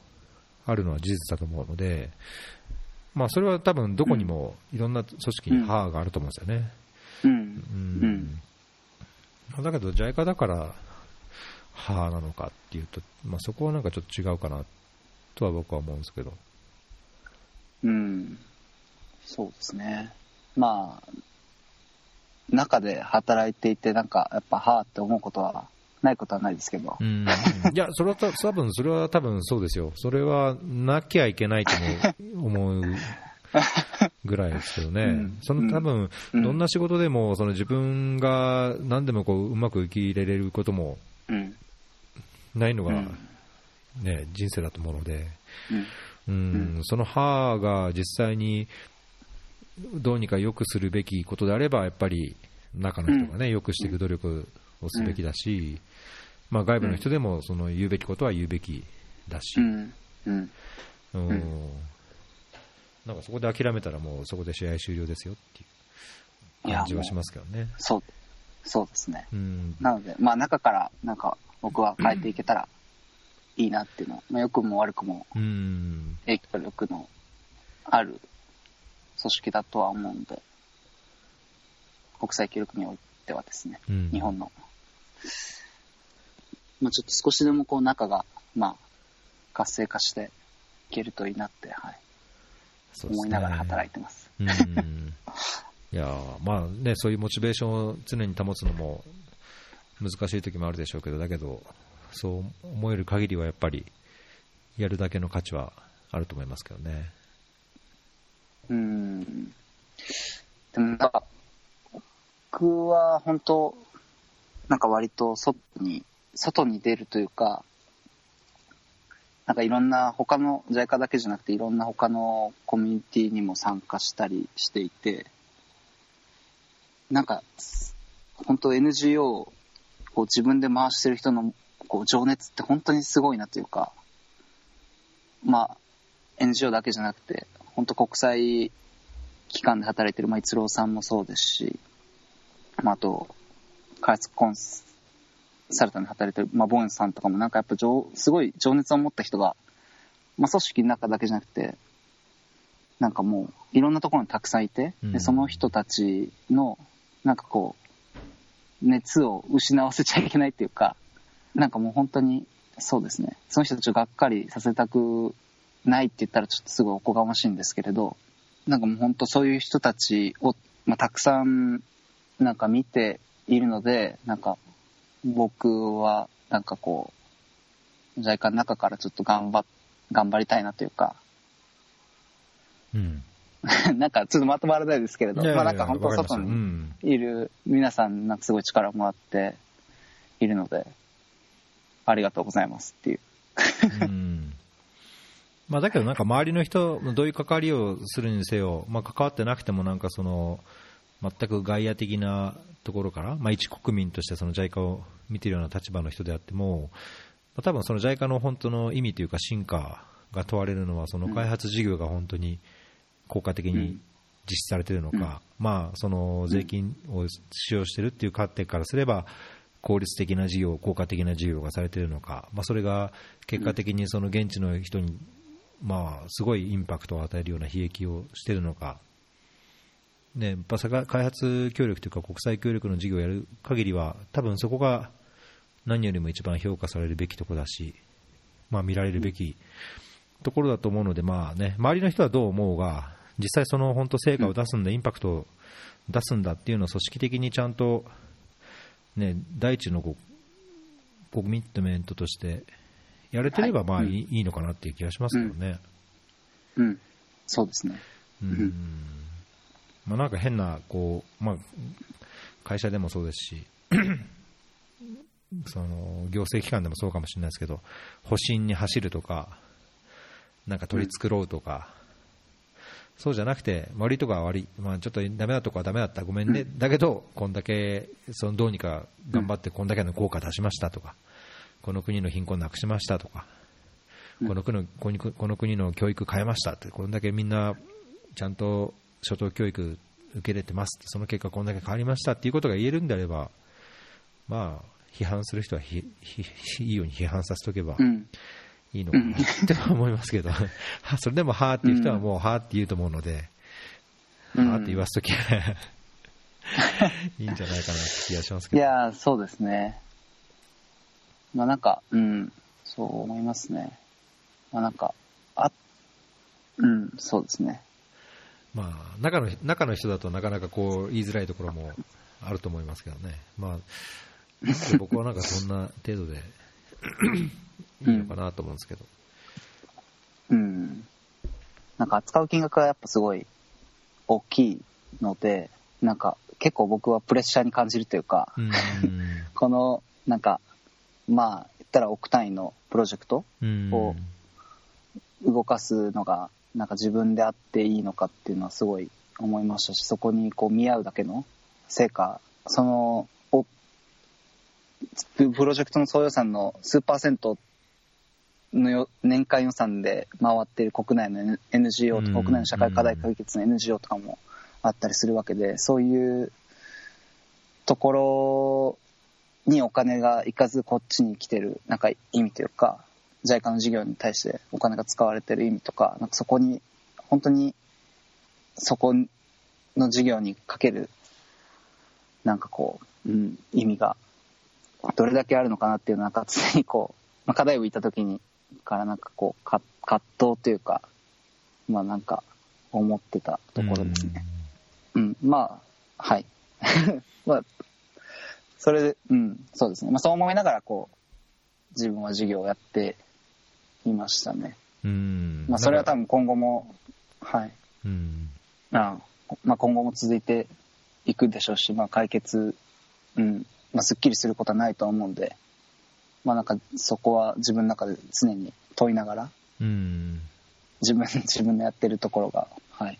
あるのは事実だと思うので、まあそれは多分どこにもいろんな組織に歯があると思うんですよね。うん。うんだけど、JICA だから歯なのかっていうと、まあ、そこはなんかちょっと違うかなとは僕は思うんですけど。うん。そうですね。まあ、中で働いていて、なんか、やっぱ、はあって思うことは、ないことはないですけどう。ん、いや、それはた多分それは多分そうですよ、それはなきゃいけないとも思う [laughs] ぐらいですけどね、うん。その多分うん。どんな仕事でもその自分が何でもこううまく受け入れれることもうん。ないのが、うん。ね、人生だと思うので、うん。うん。その歯が実際にどうにか良くするべきことであれば、やっぱり中の人がね、良くしていく努力をすべきだし、まあ、外部の人でもその言うべきことは言うべきだし、うん。なんかそこで諦めたらもうそこで試合終了ですよっていう感じはしますけどね。そう、そうですね。うんなので、まあ中からなんか僕は変えていけたらいいなっていうのは、まあ良くも悪くもうん影響力のある組織だとは思うんで、国際協力においてはですね、うん日本の。まあちょっと少しでもこう仲が、まあ活性化していけるといいなって、はい、思いながら働いてます。うんいやーまあね、そういうモチベーションを常に保つのも難しい時もあるでしょうけど、だけど、そう思える限りはやっぱり、やるだけの価値はあると思いますけどね。うん。でもなんか、僕は本当、なんか割と外に、外に出るというか、なんかいろんな他の JICA だけじゃなくていろんな他のコミュニティにも参加したりしていて、なんか、本当 NGO をこう自分で回してる人のこう情熱って本当にすごいなというか、まあ、NGO だけじゃなくて、本当国際機関で働いてる、まあ、逸郎さんもそうですし、まあ、あと、開発コンサルタン働いてる、まあ、ボンさんとかもなんかやっぱ情すごい情熱を持った人が、まあ、組織の中だけじゃなくて、なんかもういろんなところにたくさんいて、うんでその人たちの、なんかこう、熱を失わせちゃいけないっていうか、なんかもう本当に、そうですね。その人たちをがっかりさせたくないって言ったらちょっとすごいおこがましいんですけれど、なんかもう本当そういう人たちを、まあ、たくさんなんか見ているので、なんか僕はなんかこう、JICA の中からちょっと頑張っ、頑張りたいなというか、うん。[laughs] なんかちょっとまとまらないですけれど、いやいやいやまあなんか本当外にうんいる皆さんなんかすごい力をもらっているので、ありがとうございますっていう。うん [laughs] まあ、だけど、なんか周りの人、どういう関わりをするにせよ、まあ、関わってなくても、なんかその全く外野的なところから、まあ、一国民としてその JICA を見ているような立場の人であっても、まあ、多分その JICA の本当の意味というか、進化が問われるのは、その開発事業が本当に効果的に実施されているのか、まあ、その税金を使用しているっていう観点からすれば、効率的な事業、効果的な事業がされているのか、まあ、それが結果的にその現地の人に、まあ、すごいインパクトを与えるような悲劇をしているのか、ね、やっ開発協力というか国際協力の事業をやる限りは、多分そこが何よりも一番評価されるべきところだし、まあ、見られるべきところだと思うので、まあね、周りの人はどう思うが、実際その本当成果を出すんだ、インパクトを出すんだっていうのを組織的にちゃんと、ね、第一のコミットメントとしてやれてればまあいい,、いいのかなっていう気がしますけどね。うん。そうですね。うんまあ、なんか変なこう、まあ、会社でもそうですし [clears throat] その行政機関でもそうかもしれないですけど保身に走るとかなんか取り繕うとか、そうじゃなくて悪いとこは悪い、まあ、ちょっとダメなとこはダメだったごめんね、[laughs] だけどこんだけそのどうにか頑張ってこんだけの効果出しましたとかこの国の貧困なくしましたとかこの国のこのこの国の教育変えましたってこんだけみんなちゃんと初等教育受け入れてますってその結果こんだけ変わりましたっていうことが言えるんであればまあ批判する人はひひいいように批判させておけばうん。いいのかなって思いますけどは [laughs] それでもはーっていう人はもうはーって言うと思うので、うんはーって言わすときは [laughs] いいんじゃないかなって気がしますけど。いやー、そうですね。まあなんか、うん、そう思いますね。まあなんか、あ、うん、そうですね。まあ、中の中の人だとなかなかこう言いづらいところもあると思いますけどね、まあ、僕はなんかそんな程度でいいのかなと思うんですけど、うん。なんか扱う金額がやっぱすごい大きいので、なんか結構僕はプレッシャーに感じるというか、うん。この、なんか、まあ、言ったら億単位のプロジェクトうん。こ動かすのが、なんか自分であっていいのかっていうのはすごい思いましたし、そこにこう見合うだけの成果、その、をプロジェクトの総予算の数パーセントのよ年間予算で回っている国内の NGO と国内の社会課題解決の NGO とかもあったりするわけでそういうところにお金がいかずこっちに来てるなんか意味というか JICA の事業に対してお金が使われてる意味とかなんかそこに本当にそこの事業にかけるなんかこう、うん、意味がどれだけあるのかなっていうのはなんか常にこう、まあ、課題を言った時にからなんかこうか葛藤というかまあなんか思ってたところですね。うん、まあはい。[laughs] まあそれでうんそうですね、まあ、そう思いながらこう自分は授業をやっていましたね。うん。まあ、それは多分。分今後もはいうん。あまあ、今後も続いていくでしょうし、まあ、解決、うんまあ、すっきりすることはないと思うんで、まあ、なんかそこは自分の中で常に問いながらうん。自分 [laughs] 自分のやってるところが、はい、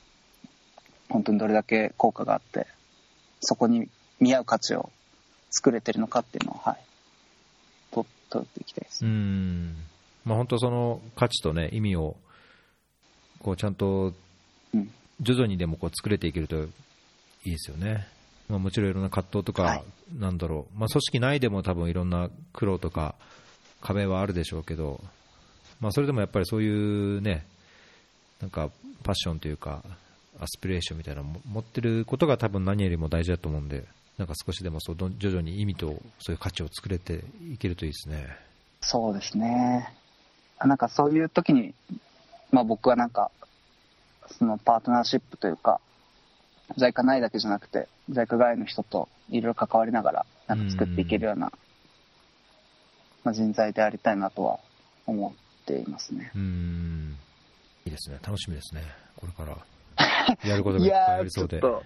本当にどれだけ効果があってそこに見合う価値を作れてるのかっていうのを、はい、と取っていきたいです。うん。まあ本当その価値とね、意味を、こうちゃんとうん徐々にでもこう作れていけるといいですよね。まあもちろんいろんな葛藤とか、はいなんだろう、まあ組織内でも多分いろんな苦労とか壁はあるでしょうけど、まあそれでもやっぱりそういうね、なんかパッションというか、アスピレーションみたいなのも持ってることが多分何よりも大事だと思うんで、なんか少しでもそう徐々に意味とそういう価値を作れていけるといいですね。そうですね。なんかそういう時に、まあ僕はなんか、そのパートナーシップというか、JICA 内だけじゃなくて、JICA 外の人といろいろ関わりながら、なんか作っていけるような、まあ、人材でありたいなとは思っていますね。うーんいいですね、楽しみですね、これから。[laughs] やることがいいっぱいありそうで。ちょっ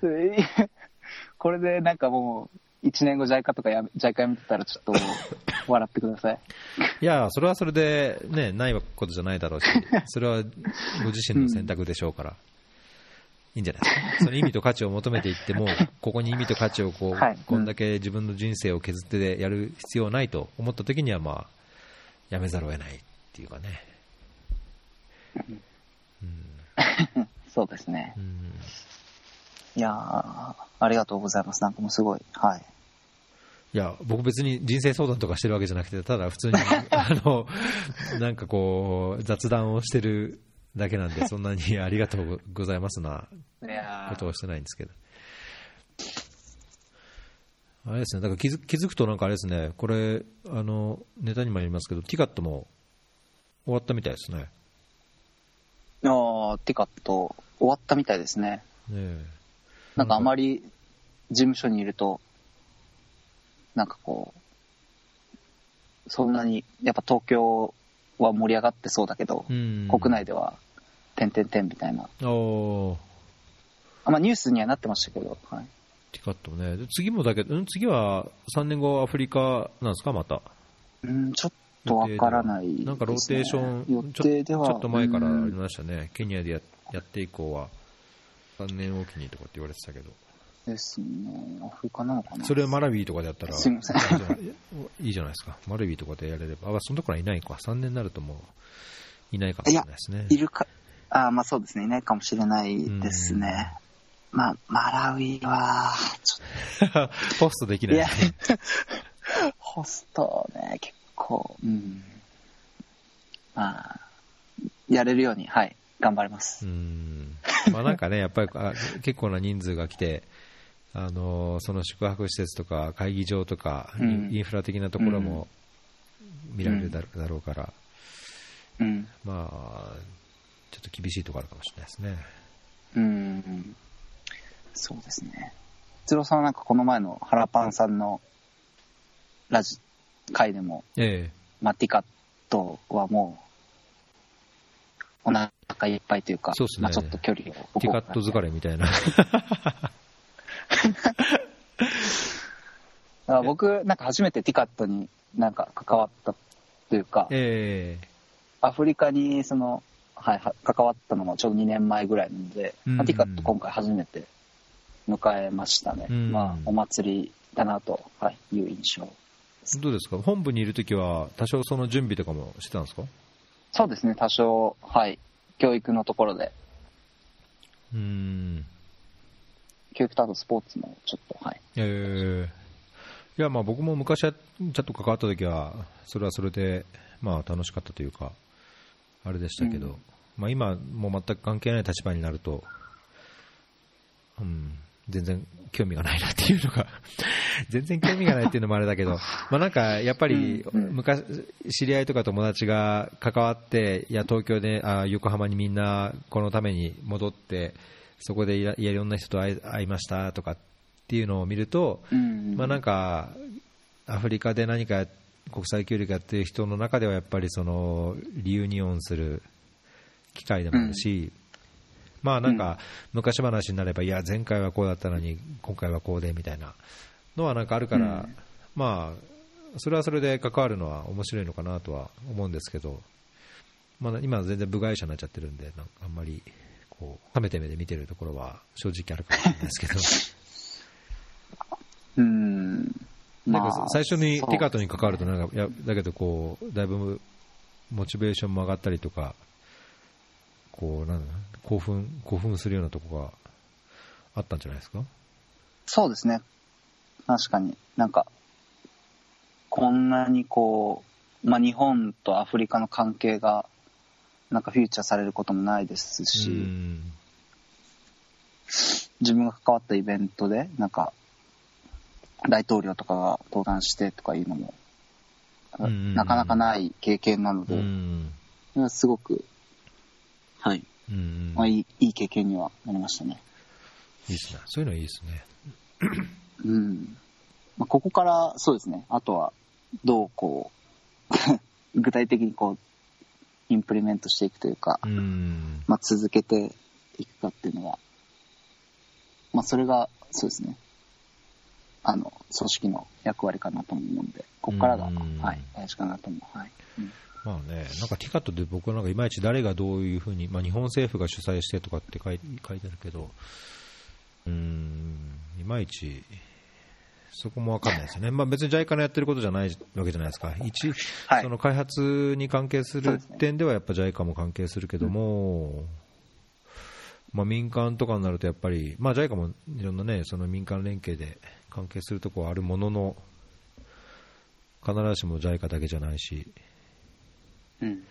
と、[laughs] これでなんかもう、1年後 JICA とかや JICA 見てたらちょっと [laughs] 笑ってください。いや、それはそれで、ね、ないことじゃないだろうし、[laughs] それはご自身の選択でしょうから、いいんじゃないですか。その意味と価値を求めていっても、[laughs] ここに意味と価値をこう、はいこんだけ自分の人生を削ってやる必要はないと思った時には、まあ、やめざるを得ないっていうかね。うんそうですね。うんいやー、ありがとうございます。なんかもうすごい、はい。いや、僕別に人生相談とかしてるわけじゃなくて、ただ普通に、[laughs] あの、なんかこう、雑談をしてるだけなんで、そんなにありがとうございますなことをしてないんですけど。あれですね、だから気づ気づくとなんかあれですね、これ、あの、ネタにもありますけど、ティカットも終わったみたいですね。あー、ティカット終わったみたいですね。ねえなんかあまり事務所にいると、なんかこう、そんなに、やっぱ東京は盛り上がってそうだけど、うん、国内では、てんてんてんみたいな。おーあまあニュースにはなってましたけど、はい。TICAD ね。で次もだけど、うん？次は3年後アフリカなんですか、また。うん、ちょっとわからないです、ね。なんかローテーション、予ちょ定では。ちょっと前からあうんりましたね、ケニアでややって以降は、3年おきにとかって言われてたけど、ですね。アフリカなのかなそれはマラウィとかでやったら、すいませんいいじゃないですか、マラウィとかでやれれば、あ、そのところはいないか、3年になるともういないかもしれないですね。いるか、あーまあそうですね。いないかもしれないですね。まあ、マラウイは、[laughs] ちょっポストできない。いやホストね、結構、うん。まあ、やれるように、はい、頑張りますう。んまあなんかね、やっぱりあ結構な人数が来て、あのその宿泊施設とか会議場とか、インうんインフラ的なところも見られるだ,、だろうから、うん。まあ、ちょっと厳しいところあるかもしれないですね。うん。そうですね。哲郎さんはなんかこの前の原パンさんのラジ、回でも、えまあ、ティカットはもう、お腹いっぱいというか、そうっすねまあ、ちょっと距離をティカット疲れみたいな。だから僕、なんか初めてティカットになんか関わったというか、ええアフリカにその、はい、は関わったのもちょうど2年前ぐらいなので、うんまあティカット今回初めて迎えましたね。うんまあ、お祭りだなと、はい、いう印象どうですか、本部にいるときは、多少その準備とかもしてたんですか？そうですね、多少、はい。教育のところで。うーん。教育とあとスポーツもちょっと、はい。えー、いや、まあ僕も昔はちょっと関わったときは、それはそれで、まあ楽しかったというか、あれでしたけど、うん。まあ今、もう全く関係ない立場になると、うん、全然興味がないなっていうのが、[laughs] 全然興味がないっていうのもあれだけど、まあなんかやっぱり昔、知り合いとか友達が関わって、いや、東京で、あ横浜にみんなこのために戻って、そこでいやいろんな人と会い会いましたとかっていうのを見ると、うん。まあなんか、アフリカで何か国際協力やってる人の中ではやっぱりそのリユニオンする機会でもあるし、まあなんか昔話になれば、いや、前回はこうだったのに、今回はこうでみたいなのはなんかあるから、うん。まあ、それはそれで関わるのは面白いのかなとは思うんですけど、まあ、今は全然部外者になっちゃってるんで、なんかあんまりこう、冷めて目で見てるところは正直あるかもしれないですけど。[laughs] うん。なんか最初にティカットに関わるとなんか、いやだけどこう、だいぶモチベーションも上がったりとか、こうなんだ興奮興奮するようなとこがあったんじゃないですか？そうですね。確かになんか、こんなにこう、まあ、日本とアフリカの関係が、なんかフィーチャーされることもないですし、うん自分が関わったイベントで、なんか、大統領とかが登壇してとかいうのも、なかなかない経験なのうで、んすごく、はい、まあ、いいいい経験にはなりましたね。いいですね。そういうのはいいですね。うん。まあ、ここから、そうですね。あとは、どうこう、[laughs] 具体的にこう、インプリメントしていくというか、うんまあ、続けていくかっていうのは、まあ、それが、そうですね。あの、組織の役割かなと思うんで、ここからが、うんはい、大事かなと思う。はい。うんまあね、なんかティカットで僕はなんかいまいち誰がどういうふうに、まあ、日本政府が主催してとかって書い書いてあるけど、うーん、いまいち、そこもわかんないですよね。まあ別に JICA のやってることじゃないわけじゃないですか。一、はいその開発に関係する点ではやっぱ JICA も関係するけども、まあ民間とかになるとやっぱり、まあ JICA もいろんなね、その民間連携で関係するところはあるものの、必ずしも JICA だけじゃないし、うん。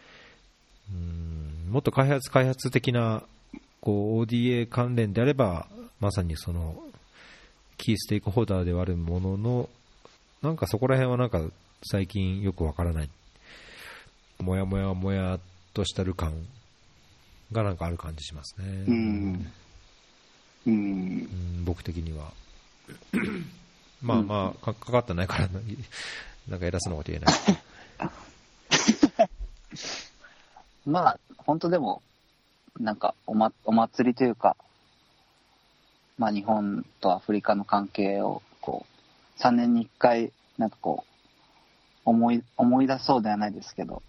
うんもっと開発、開発的なこう ODA 関連であれば、まさにそのキーステークホルダーではあるものの、なんかそこら辺はなんか最近よくわからない、もやもやもやっとしたる感がなんかある感じしますね。うん。うん。うん僕的には。まあまあ、かかかってないからな、[laughs] なんか偉そうなこと言えない。[laughs] まあ、本当でも、なんかおま、お祭りというか、まあ日本とアフリカの関係を、こう、3年に1回、なんかこう、思い、思い出そうではないですけど、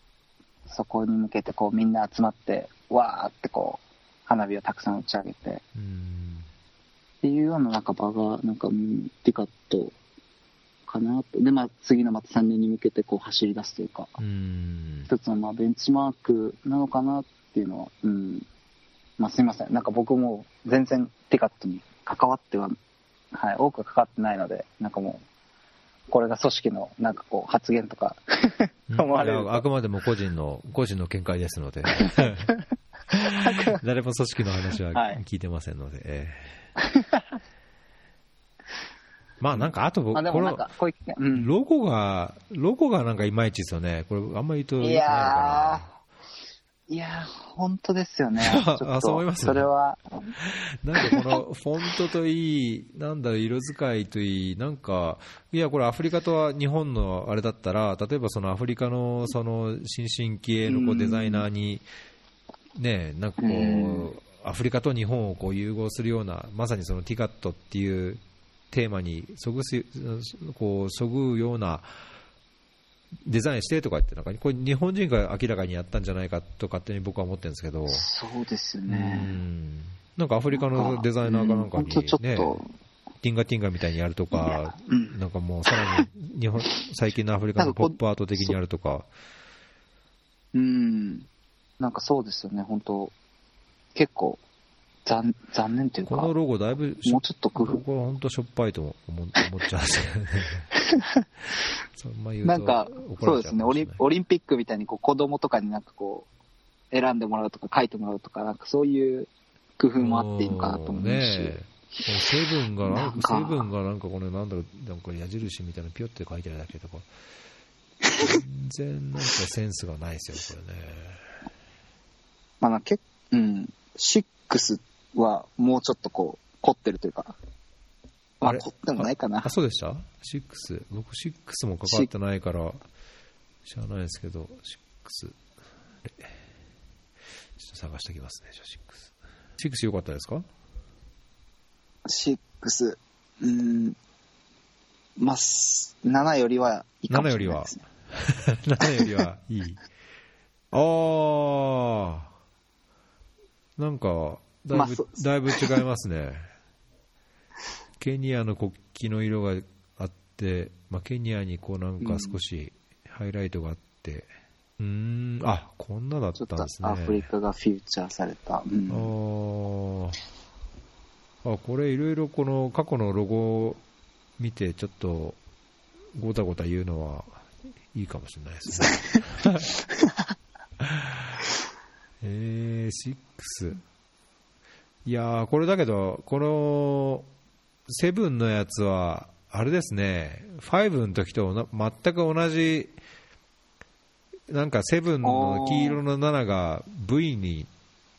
そこに向けてこうみんな集まって、わーってこう、花火をたくさん打ち上げて、っうんていうようななんか場が、なんか、うんティカットかなと。で、まあ次のまた3年に向けてこう走り出すというか、うん一つのまあベンチマークなのかなっていうのは、うん。まあすいません。なんか僕も全然ティカットに関わっては、はい、多くは関わってないので、なんかもう、これが組織のなんかこう発言とか、思われる。あくまでも個人の、個人の見解ですので、[laughs] 誰も組織の話ははい。聞いてませんので、ええ。[laughs] まあなんか、あと僕、このうん。ロゴが、ロゴがなんかいまいちですよね。これ、あんまり言うといやー、いやー、本当ですよね。[laughs] あそう思いますそれは、な。なんかこのフォントといい、なんだろう、色使いといい、なんか、いや、これアフリカとは日本のあれだったら、例えばそのアフリカのその新進気鋭のこうデザイナーに、ね、なんかこうんう、アフリカと日本をこう融合するような、まさにそのティカットっていうテーマにそぐす、こう、そぐうようなデザインしてとか言って、なんかこれ日本人が明らかにやったんじゃないかと勝手に僕は思ってるんですけど、そうですようね。んなんかアフリカのデザイナーかなんかに、本当ちょっね、と、ティンガティンガみたいにやるとか、うん。なんかもうさらに日本、[laughs] 最近のアフリカのポップアート的にやるとか、うん。なんかそうですよね、本当結構、残、残念というか、このロゴだいぶもうちょっと工夫。これ本当しょっぱいと思思っ思っちゃうんですよね。[laughs] なんか、そうですね、オリオリンピックみたいにこう子供とかになんかこう、選んでもらうとか書いてもらうとか、なんかそういう工夫もあっていいのかなと思うし。セブンがなか。か、セブンがなんかこれなんだろう、なんか矢印みたいなのピョって書いてあるだけとか、全然なんかセンスがないですよ、これね。まあけ、うん、6はもうちょっとこう、凝ってるというか、まあれ？あ凝ってもないかなあ、。そうでした ?6。僕6も関わってないから、知らないですけど、6。あれちょっと探しておきますね、じゃあ6。6良かったですか？6、うん、まあ、す7よりはいいかもしれないですね。7 [laughs] よりはいい。あー。なんか、だいぶ、まあだいぶ違いますね。ケニアの国旗の色があって、まあ、ケニアにこうなんか少しハイライトがあって、うーん、あ、こんなだったとんですね。アフリカがフューチャーされた。うんあーあ、これいろいろこの過去のロゴを見てちょっとごたごた言うのはいいかもしれないですね。[laughs] えー、6。いやー、これだけど、この7のやつは、あれですね、5の時とな全く同じ、なんか7の黄色の7が V に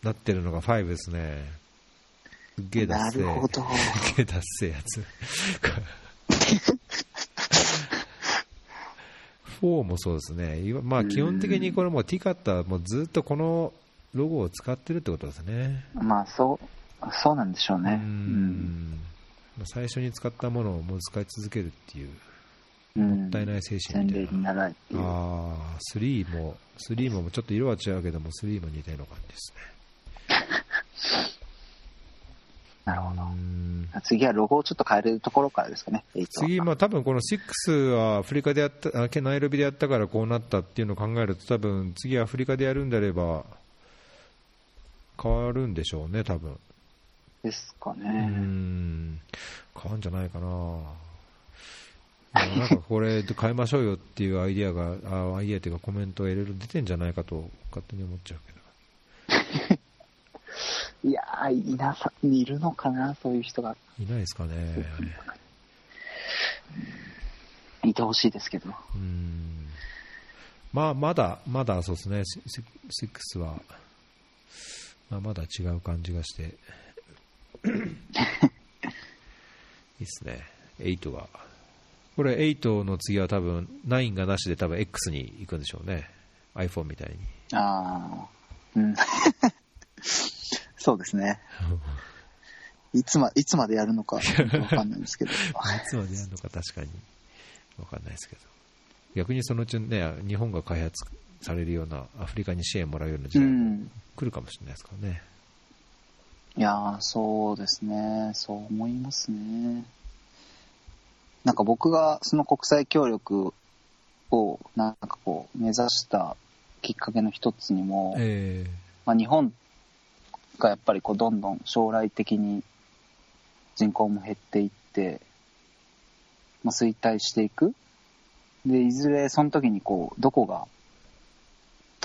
なってるのが5ですね。すっげえダッセー。なるほど。すっげえダッセーやつ。4もそうですね。まあ基本的にこれもうティカッタはもうずっとこのロゴを使ってるってことですね。まあ、そう、そうなんでしょうね。ううん。最初に使ったものをもう使い続けるっていう、うん。もったいない精神みたいない。ああ、3も、3もちょっと色は違うけども、3も似たような感じですね。[laughs] なるほどう。ん次はロゴをちょっと変えるところからですかね、8は次、まあ多分この6はアフリカでやった、あケナイロビでやったからこうなったっていうのを考えると、多分次アフリカでやるんであれば、変わるんでしょうね、多分。ですかうね。ん、変わるんじゃないかな。なんかこれ変えましょうよっていうアイディアが、あアイディアというかコメントがいろいろ出てんじゃないかと勝手に思っちゃうけど。いやー、いなさ、いるのかな、そういう人が。いないですかね。いてほしいですけど。うん。まあ、まだ、まだそうですね、シシ6は、まあ、まだ違う感じがして、[laughs] いいっすね、8は。これ、8の次は多分、9がなしで多分 X に行くんでしょうね。iPhone みたいに。ああ、うん。[laughs] そうですね。[laughs] いつま、いつまでやるのか、わかんないですけど。いつまでやるのか確かにわかんないですけど。逆にそのうちね、日本が開発されるような、アフリカに支援もらうような時う代もん。来るかもしれないですからね。いやー、そうですね。そう思いますね。なんか僕がその国際協力をなんかこう目指したきっかけの一つにも、えまあ、日本がやっぱりこうどんどん将来的に人口も減っていって、まあ、衰退していく。で、いずれその時にこう、どこが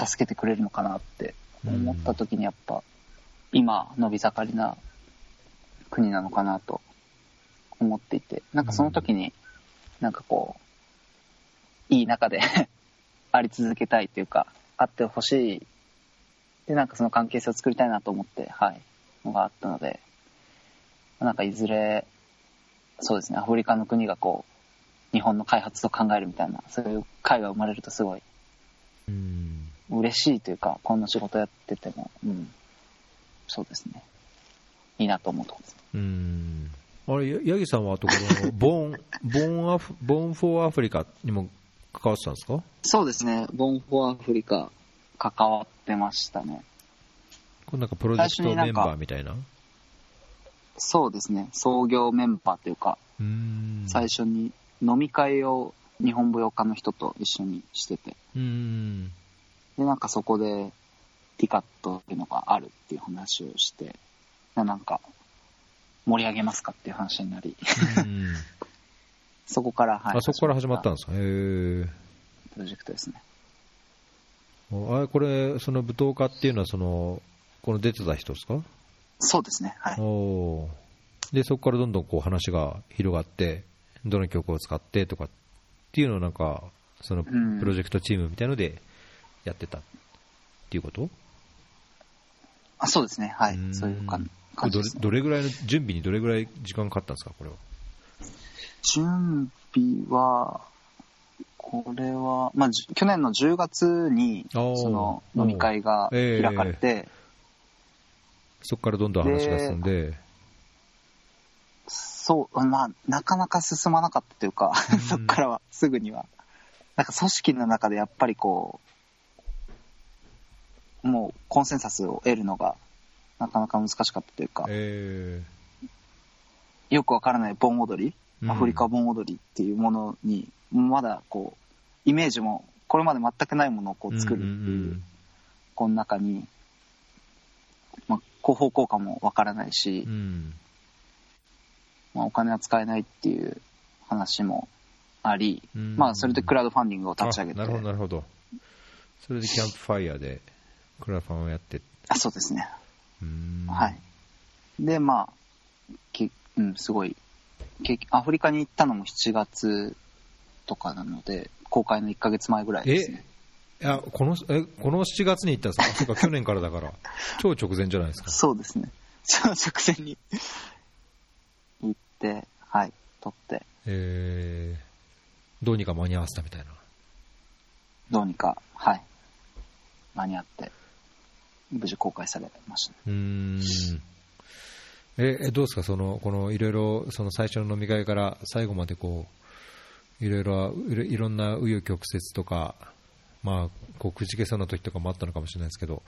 助けてくれるのかなって思った時にやっぱ、今、伸び盛りな国なのかなと思っていて、なんかその時に、なんかこう、いい中で [laughs] あり続けたいというか、あってほしい。で、なんかその関係性を作りたいなと思って、はい、のがあったので、なんかいずれ、そうですね、アフリカの国がこう、日本の開発と考えるみたいな、そういう会が生まれるとすごいえうん。嬉しいというか、こんな仕事やってても、うん、そうですね、いいなと思うところです。うん。あれ、や八木さんはあとこの、[laughs] ボーン、ボーンアフ、ボーンフォーアフリカにも関わってたんですか？そうですね、ボンフォーアフリカ関わってましたね。これなんかプロジェクトメンバーみたいな？そうですね、創業メンバーというか、うーん。最初に飲み会を日本舞踊家の人と一緒にしてて、うーん。で、なんかそこで、ティカットっていうのがあるっていう話をして、ななんか、盛り上げますかっていう話になり、うん [laughs] そこから、はい。あそこから始まったんですか？へえ。プロジェクトですね。あこれ、その舞踏家っていうのは、その、この出てた人ですか？そうですね、はい。おーで、そこからどんどんこう話が広がって、どの曲を使ってとかっていうのをなんか、そのうんプロジェクトチームみたいのでやってたっていうこと？あそうですね、はい。んそういう感じですね。どれぐらいの、準備にどれぐらい時間かかったんですか、これは。準備は、これは、まあ、去年の10月に、その飲み会がええ開かれて、そこからどんどん話が進んで、そう、まあ、なかなか進まなかったというか、うん [laughs] そこからは、すぐには。なんか組織の中でやっぱりこう、もうコンセンサスを得るのが、なかなか難しかったというか、えよくわからない盆踊り、うん。アフリカ盆踊りっていうものに、まだこう、イメージも、これまで全くないものをこーう作るってんいう、ん。この中に、まあ、広報効果もわからないしうんう、ん。まあ、お金は使えないっていう話もあり、うん。まあ、それでクラウドファンディングを立ち上げて、あなるほど、なるほど。それでキャンプファイヤーでクラファンをやって、あそうですね。うーんはい。で、まあ、きうん、すごい、けアフリカに行ったのも7月とかなので、公開の1ヶ月前ぐらいですね。いやこのえこの7月に行ったんですか、去年からだから、[laughs] 超直前じゃないですか。そうですね。その直前に行って、はい、撮って、えー、どうにか間に合わせたみたいな。どうにか、はい、間に合って、無事公開されました。ね。うーん。ええどうですか、そのこのいろいろその最初の飲み会から最後までこういろいろいろいろんな紆余曲折とか、まあ、こうくじけそうな時とかもあったのかもしれないですけど、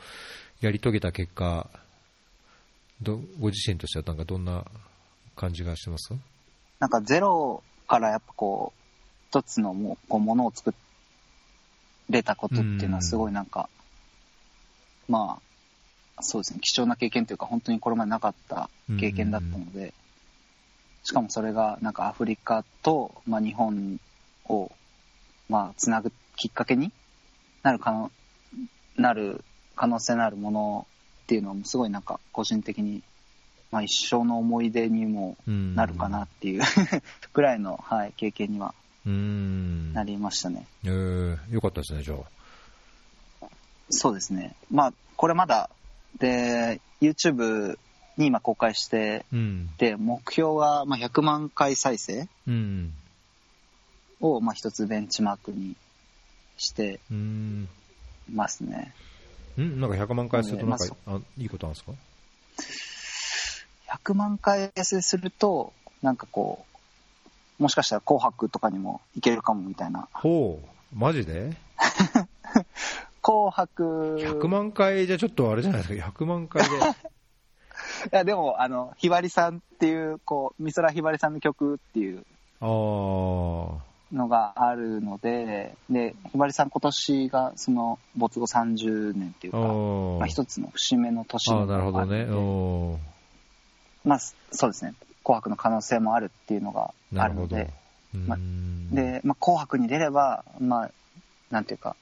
やり遂げた結果、どご自身としてはなんかどんな感じがしてます？なんかゼロからやっぱこう、一つのもうこうものを作れたことっていうのはすごいなんか、まあ、そうですね、貴重な経験というか、本当にこれまでなかった経験だったので、しかもそれがなんかアフリカと、まあ、日本を、まあ、つなぐきっかけになる可能、なる可能性のあるものっていうのはすごいなんか個人的に、まあ、一生の思い出にもなるかなっていうぐらいの、はい、経験にはなりましたね。えー、よかったですね、じゃあ。そうですね。まあ、これまだ、で、YouTube に今公開してうん。て、目標はまあ100万回再生うん。をまあ一つベンチマークにして。ますね。んなんか100万回するとなんか、まあいいことなんですか？100万回再生すると、なんかこう、もしかしたら紅白とかにもいけるかもみたいな。ほう、マジで？[laughs] 紅白。100万回じゃちょっとあれじゃないですか、100万回で。[laughs] いや、でも、あの、ひばりさんっていう、こう、美空ひばりさんの曲っていうのがあるので、で、ひばりさん今年がその没後30年っていうあか、ー。まあ、一つの節目の年あなるほどね。まあ、そうですね。紅白の可能性もあるっていうのが。あるので、まんで、まあ、紅白に出れば、まあ、なんていうか、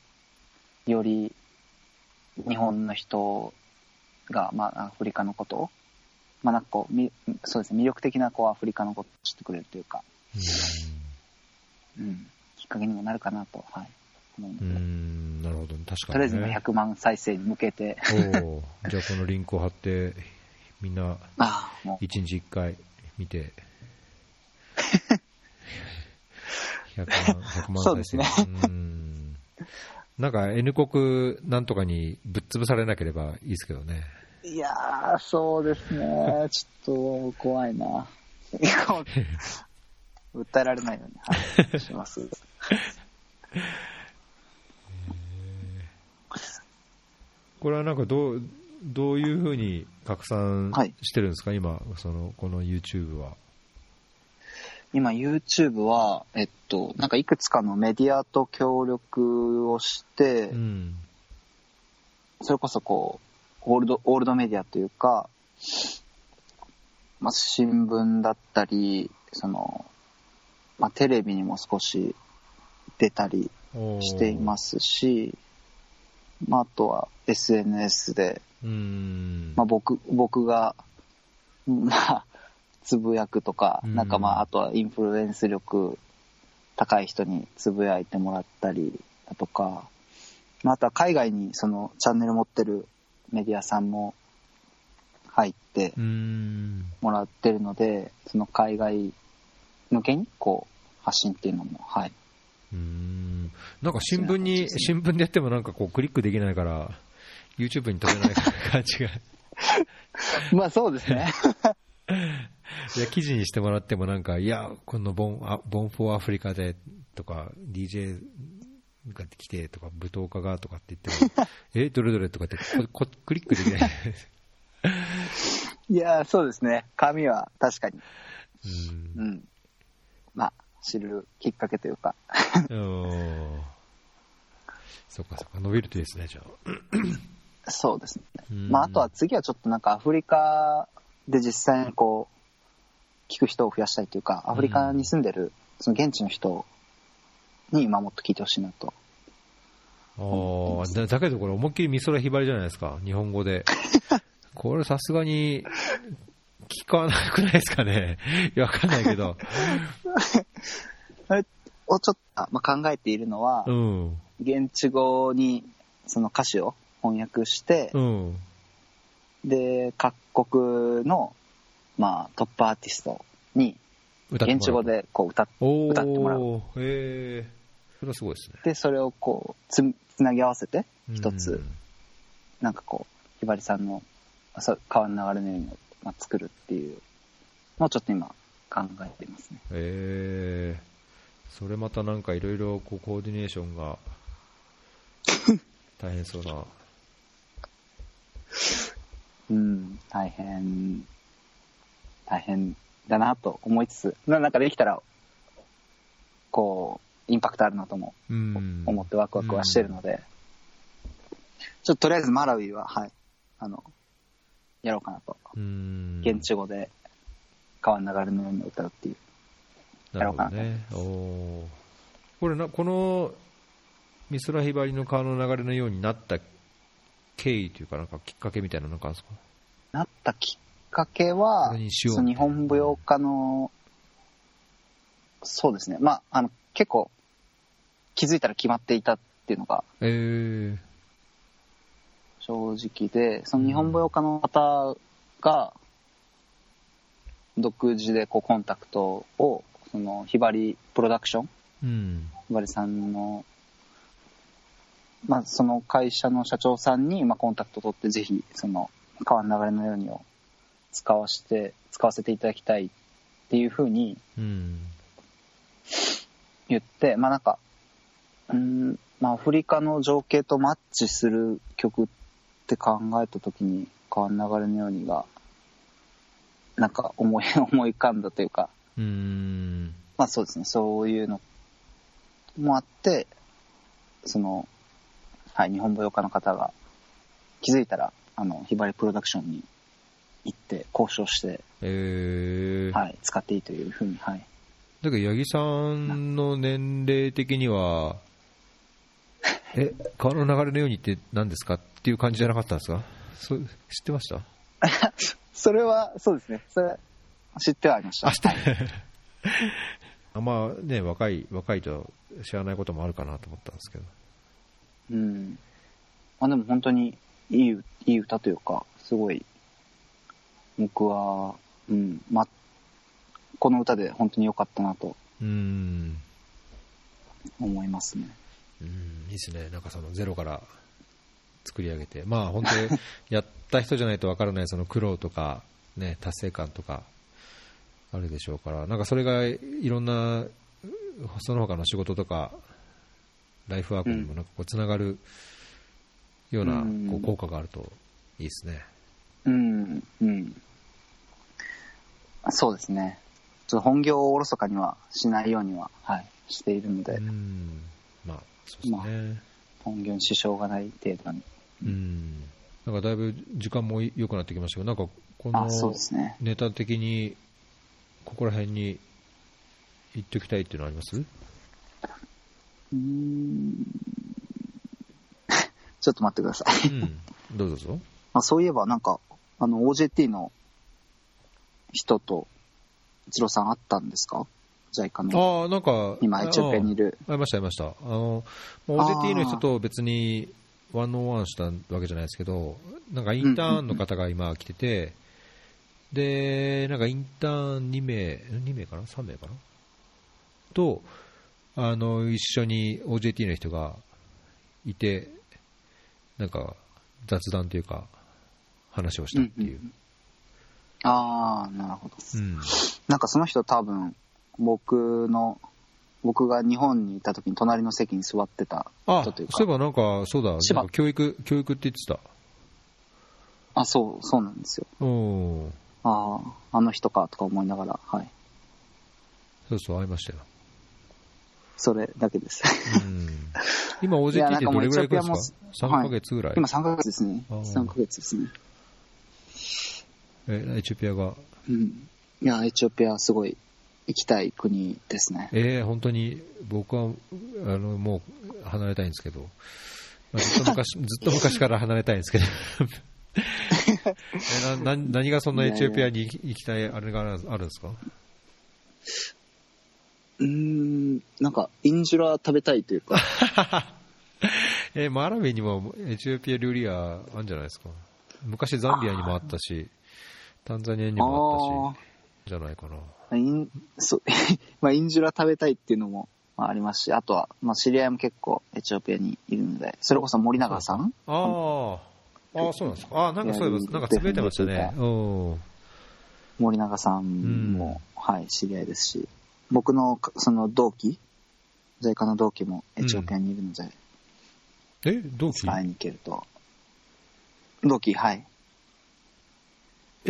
より日本の人が、まあ、アフリカのことを、まあ、なんかこう、みそうですね、魅力的なこうアフリカのことを知ってくれるというか、うん、きっかけにもなるかなと、はい、思うん、なるほど、確かに、ね。とりあえず今100万再生に向けて、じゃあこのリンクを貼って、みんな [laughs] ああ、もう、1日1回見て、[laughs] 100万、100万再生。そうですね。うーんなんか N 国なんとかにぶっ潰されなければいいですけどね。いやー、そうですね、[laughs] ちょっと怖いな。[laughs] 訴えられないように、はい、します。[laughs] これはなんかどう、どういうふうに拡散はいしてるんですか、今、そのこの YouTube は。今 YouTube は、えっと、なんかいくつかのメディアと協力をして、うん。それこそこう、オールド、オールドメディアというか、まあ、新聞だったり、その、まあ、テレビにも少し出たりしていますし、まあ、あとは SNS で。まあ、僕、僕が、まあ、つぶやくとか、うんなんかまあ、あとはインフルエンス力高い人につぶやいてもらったりだとか、まあ、あとは海外にそのチャンネル持ってるメディアさんも入ってうん。もらってるので、その海外向けにこう、発信っていうのも、はい。うん。なんか新聞に、新聞でやってもなんかこうクリックできないから、YouTube に飛べない感じが。[laughs] まあそうですね。[laughs] [laughs] いや、記事にしてもらってもなんか、いや、このボン、あボンフォーアフリカで、とか、DJ が来てとか、舞踏家がとかって言っても、[laughs] え、どれどれとかってここ、クリックできない。[laughs] いや、そうですね。紙は確かに、うんうん。まあ、知るきっかけというか、そっかそっか、伸びるといいですね、じゃあ。そうですね。うんまあ、あとは次はちょっとなんかアフリカで実際にこう、聞く人を増やしたいというか、アフリカに住んでる、その現地の人に今もっと聞いてほしいなと。あーだだけどこれ思いっきり美空ひばりじゃないですか、日本語で。[laughs] これさすがに聞かなくないですかね。[laughs] いや、わかんないけど。[laughs] をちょっと、まあ、考えているのはう、ん。現地語にその歌詞を翻訳してう、ん。で、各国の、まあ、トップアーティストに、現地語でこう歌っ歌ってもらうへえ。それはすごいですね。て、それをこう、つつなぎ合わせて、一つ、うんなんかこう、ひばりさんのあそう川の流れのように、まあ、作るっていうのをちょっと今考えていますね。へえ。それまたなんかいろいろこうコーディネーションが [laughs] 大変そうな。うん、大変、大変だなと思いつつ、ななんかできたら、こう、インパクトあるなともうん。思ってワクワクはしてるので、ちょっととりあえずマラウイは、はい、あの、やろうかなと。うん。現地語で川の流れのように歌うっていう。なるほどね。おーこれな、この美空ひばりの川の流れのようになった経緯というか、なんかきっかけみたいなのなんかあるんですか？なったきっかけはその日本舞踊家のそうですね。まああの結構気づいたら決まっていたっていうのがえー、正直でその日本舞踊家の方が独自でこうコンタクトをそのひばりプロダクションうん。ひばりさんのまあその会社の社長さんにまあコンタクトを取ってぜひその川の流れのようにを使わせて使わせていただきたいっていうふうにうん。言ってまあなんかうんまあアフリカの情景とマッチする曲って考えた時に川の流れのようにがなんか思い [laughs] 思い浮かんだというかうん。まあそうですね、そういうのもあって、その、はい、日本舞踊家の方が気づいたら、あの、ひばりプロダクションに行って交渉して、えー、はい、使っていいというふうに、はい。だけど、八木さんの年齢的には、え、川の流れのようにって何ですかっていう感じじゃなかったんですか？そう知ってました？[laughs] それは、そうですね、それ、知ってはありました。あ、知って [laughs] あまあね、若い、若いと知らないこともあるかなと思ったんですけど。うん。まあでも本当にいい、いい歌というか、すごい、僕は、うん、ま、この歌で本当に良かったなとうん。思いますね。うん、いいですね。なんかそのゼロから作り上げて。まあ本当にやった人じゃないとわからないその苦労とか、[laughs] ね、達成感とかあるでしょうから、なんかそれがいろんな、その他の仕事とか、ライフワークにもなんかこうつながるようなうんこう効果があるといいですね。うん、うん。そうですね。ちょっと本業をおろそかにはしないようには、はい、しているので、うん。まあ、そうですね。本業に支障がない程度に。うん。なんかだいぶ時間も良くなってきましたけど、なんかこの。ネタ的に、ここら辺に行っておきたいっていうのあります？うーん。[laughs] ちょっと待ってください。うん。どうぞどうぞ。あそういえば、なんか、あの、OJT の人と、一郎さん会ったんですか ?JICA の。ああ、なんか、今、エチオピアにいる。ありました、ありました。あの、OJT の人と別にワンオンワンしたわけじゃないですけど、なんかインターンの方が今来てて、で、なんかインターン2名、2名かな ?3 名かな？と、あの、一緒に OJT の人がいて、なんか雑談というか、話をしたっていう。ああ、なるほど。うん。なんかその人多分、僕の、僕が日本にいた時に隣の席に座ってたあ、人というか。そういえばなんか、そうだ、千葉なんか教育、教育って言ってあ、そう、そうなんですよ。た。うん。ああ、あの人かとか思いながら、はい。そうそう、会いましたよ。それだけです。うん今、い OJT やってどれぐらいですか ?3 かもうヶ月ぐらい。今3ヶ月ですね。あー3ヶ月ですね。えエチオピアが。うん。いや、エチオピアすごい行きたい国ですね。えー、本当に。僕はあのもう離れたいんですけど、まあずっと昔 [laughs] ずっと昔から離れたいんですけど。[laughs] えなな何がそんなエチオピアに行きたいあれがあるあるんですか？うーん、なんか、インジュラ食べたいというか、[laughs] えーマラウィにもエチオピア料理屋あるんじゃないですか？昔ザンビアにもあったし、タンザニアにもあったし、じゃないかな。あイン、[laughs] そう、[laughs] まあ、インジュラ食べたいっていうのも、まあ、ありますし、あとは、まあ、知り合いも結構エチオピアにいるので、それこそ森永さん？ああ、そうなんですか。ああ、なんかそういえば、なんかつぶやいてましたね。うん。森永さんも、はい、知り合いですし、僕のかその同期、JICA の同期もエチオピアにいるので、え、同期？会いに行けると。同期、はい。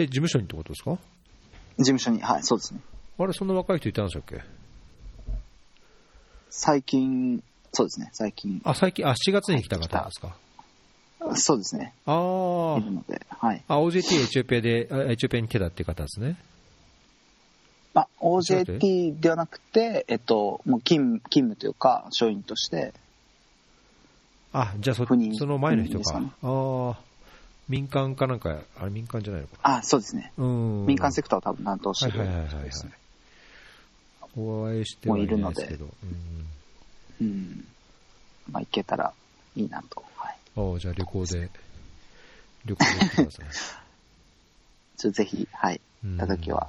え、事務所にってことですか？事務所に、はい、そうですね。あれ、そんな若い人いたんでしたっけ？最近、そうですね、最近、あ、最近、あ、7月に来た方ですか？そうですね、あいーるので、はい。あ、OJT エチオピアで、あエチオピアに来てたっていう方ですね。まあ、OJT ではなくて、えっと、もう勤勤務というか、署員として、あ、じゃあそ、その前の人か。かねああ、民間かなんか、あれ民間じゃないのかな。あ、そうですね。うん。民間セクターを多分担当してるはいはいはいはい、はい人ですね。。お会いしてはいないですけど。うんうん。まあ、行けたらいいなと。はい。ああ、じゃあ旅行で、旅行で行ってください。[laughs] ちょっとぜひ、はい、た時は。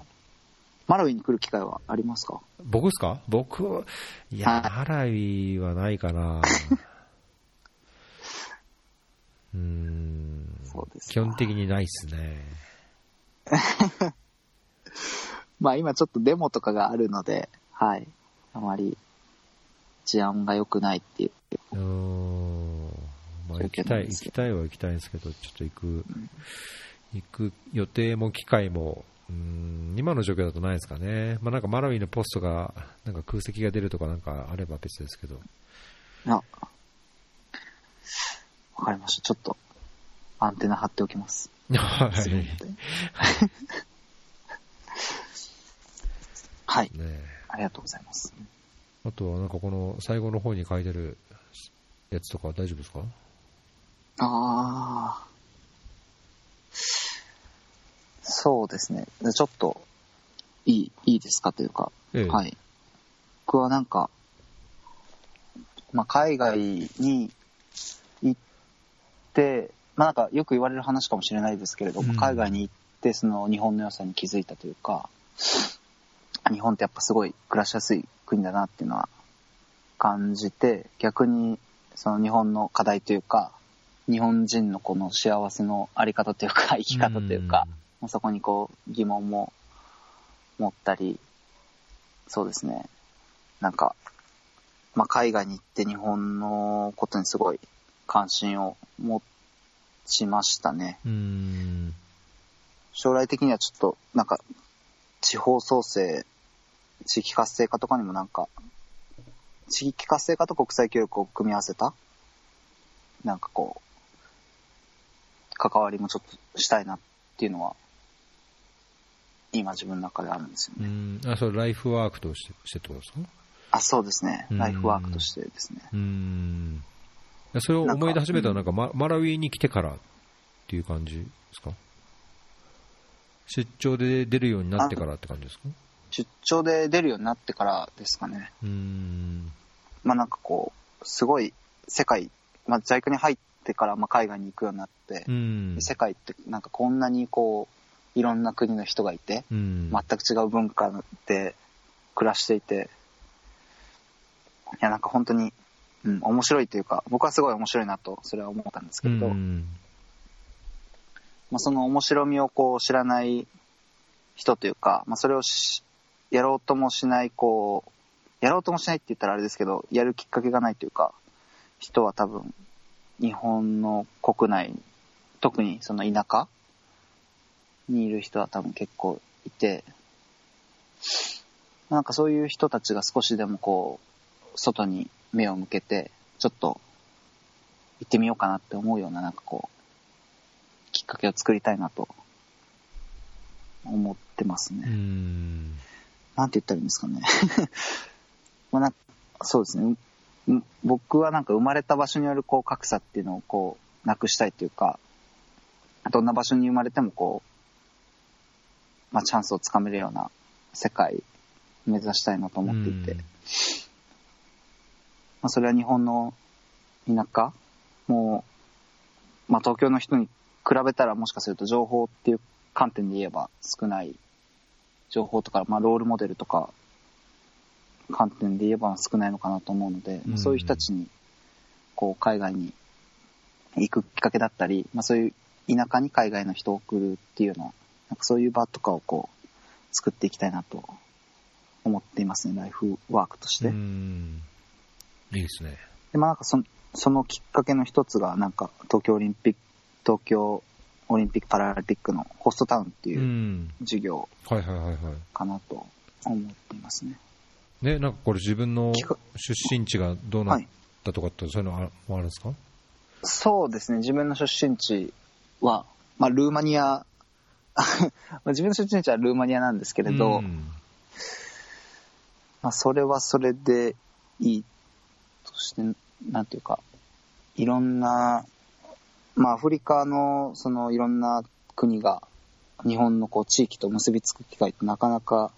マラウイに来る機会はありますか？僕ですか？僕、いや、はいハラウィはないかな。うーん。そうですか基本的にないっすね。[laughs] まあ今ちょっとデモとかがあるので、はい。あまり治安が良くないっていう。うーん。まあ行きたい、行きたいは行きたいんですけど、ちょっと行く、行く予定も機会も、うーん、今の状況だとないですかね。まあなんかマラウィのポストが、なんか空席が出るとかなんかあれば別ですけど。あ、わかりました。ちょっと、アンテナ張っておきます。はい。はい。えありがとうございます。あとはなんかこの最後の方に書いてるやつとか大丈夫ですか？ああ。そうですね。ちょっと、いい、いいですかというか、ええはい。僕はなんか、まあ、海外に行って、まあ、なんかよく言われる話かもしれないですけれども、うん海外に行ってその日本の良さに気づいたというか、日本ってやっぱすごい暮らしやすい国だなっていうのは感じて、逆にその日本の課題というか、日本人のこの幸せのあり方というか、生き方というか、まあそこにこう疑問も持ったり、そうですね。なんか、まあ、海外に行って日本のことにすごい関心を持ちましたね。うん。将来的にはちょっと、なんか、地方創生、地域活性化とかにもなんか、地域活性化と国際協力を組み合わせた、なんかこう、関わりもちょっとしたいなっていうのは、今自分の中であるんですようね。ん。あ、それライフワークとしてしてってことですか？あ、そうですね。うんライフワークとしてですね。うん。それを思い出始めたのはなんかママラウィに来てからっていう感じですか？出張で出るようになってからって感じですか？出張で出るようになってからですかね。うん。まあなんかこう、すごい世界、まあ JICA に入ってからまあ海外に行くようになって、うん。世界ってなんかこんなにこう、いろんな国の人がいて、うん。全く違う文化で暮らしていて、いやなんか本当に、うん、面白いというか、僕はすごい面白いなと、それは思ったんですけれど、うん。まあその面白みをこう知らない人というか、まあそれをしやろうともしない、こう、やろうともしないって言ったらあれですけど、やるきっかけがないというか、人は多分、日本の国内、特にその田舎にいる人は多分結構いて、なんかそういう人たちが少しでもこう、外に目を向けて、ちょっと行ってみようかなって思うような、なんかこう、きっかけを作りたいなと思ってますね。うん。なんて言ったらいいんですかね。[laughs] まあなんそうですね。ん僕はなんか生まれた場所によるこう格差っていうのをこうなくしたいというか、どんな場所に生まれてもこう、まあチャンスをつかめるような世界を目指したいなと思っていて、うんまあそれは日本の田舎？もう、まあ東京の人に比べたらもしかすると情報っていう観点で言えば少ない情報とか、まあ、ロールモデルとか観点で言えば少ないのかなと思うので、うんそういう人たちにこう海外に行くきっかけだったり、まあ、そういう田舎に海外の人を送るっていうようななんかそういう場とかをこう作っていきたいなと思っていますねライフワークとして。うん。いいですね。でまあ、なんかそのそのきっかけの一つがなんか東京オリンピック東京オリンピック・パラリンピックのホストタウンってう。いうん授業はいはいはいはい。かなと思っていますね。ね、なんかこれ自分の出身地がどうなっはい。たとかって、そういうのあもあるんですか？そうですね、自分の出身地は、まあ、ルーマニア、[laughs] まあ自分の出身地はルーマニアなんですけれど、うんまあ、それはそれでいいとして、なんていうか、いろんな、まあ、アフリカの、その、いろんな国が、日本のこう地域と結びつく機会ってなかなか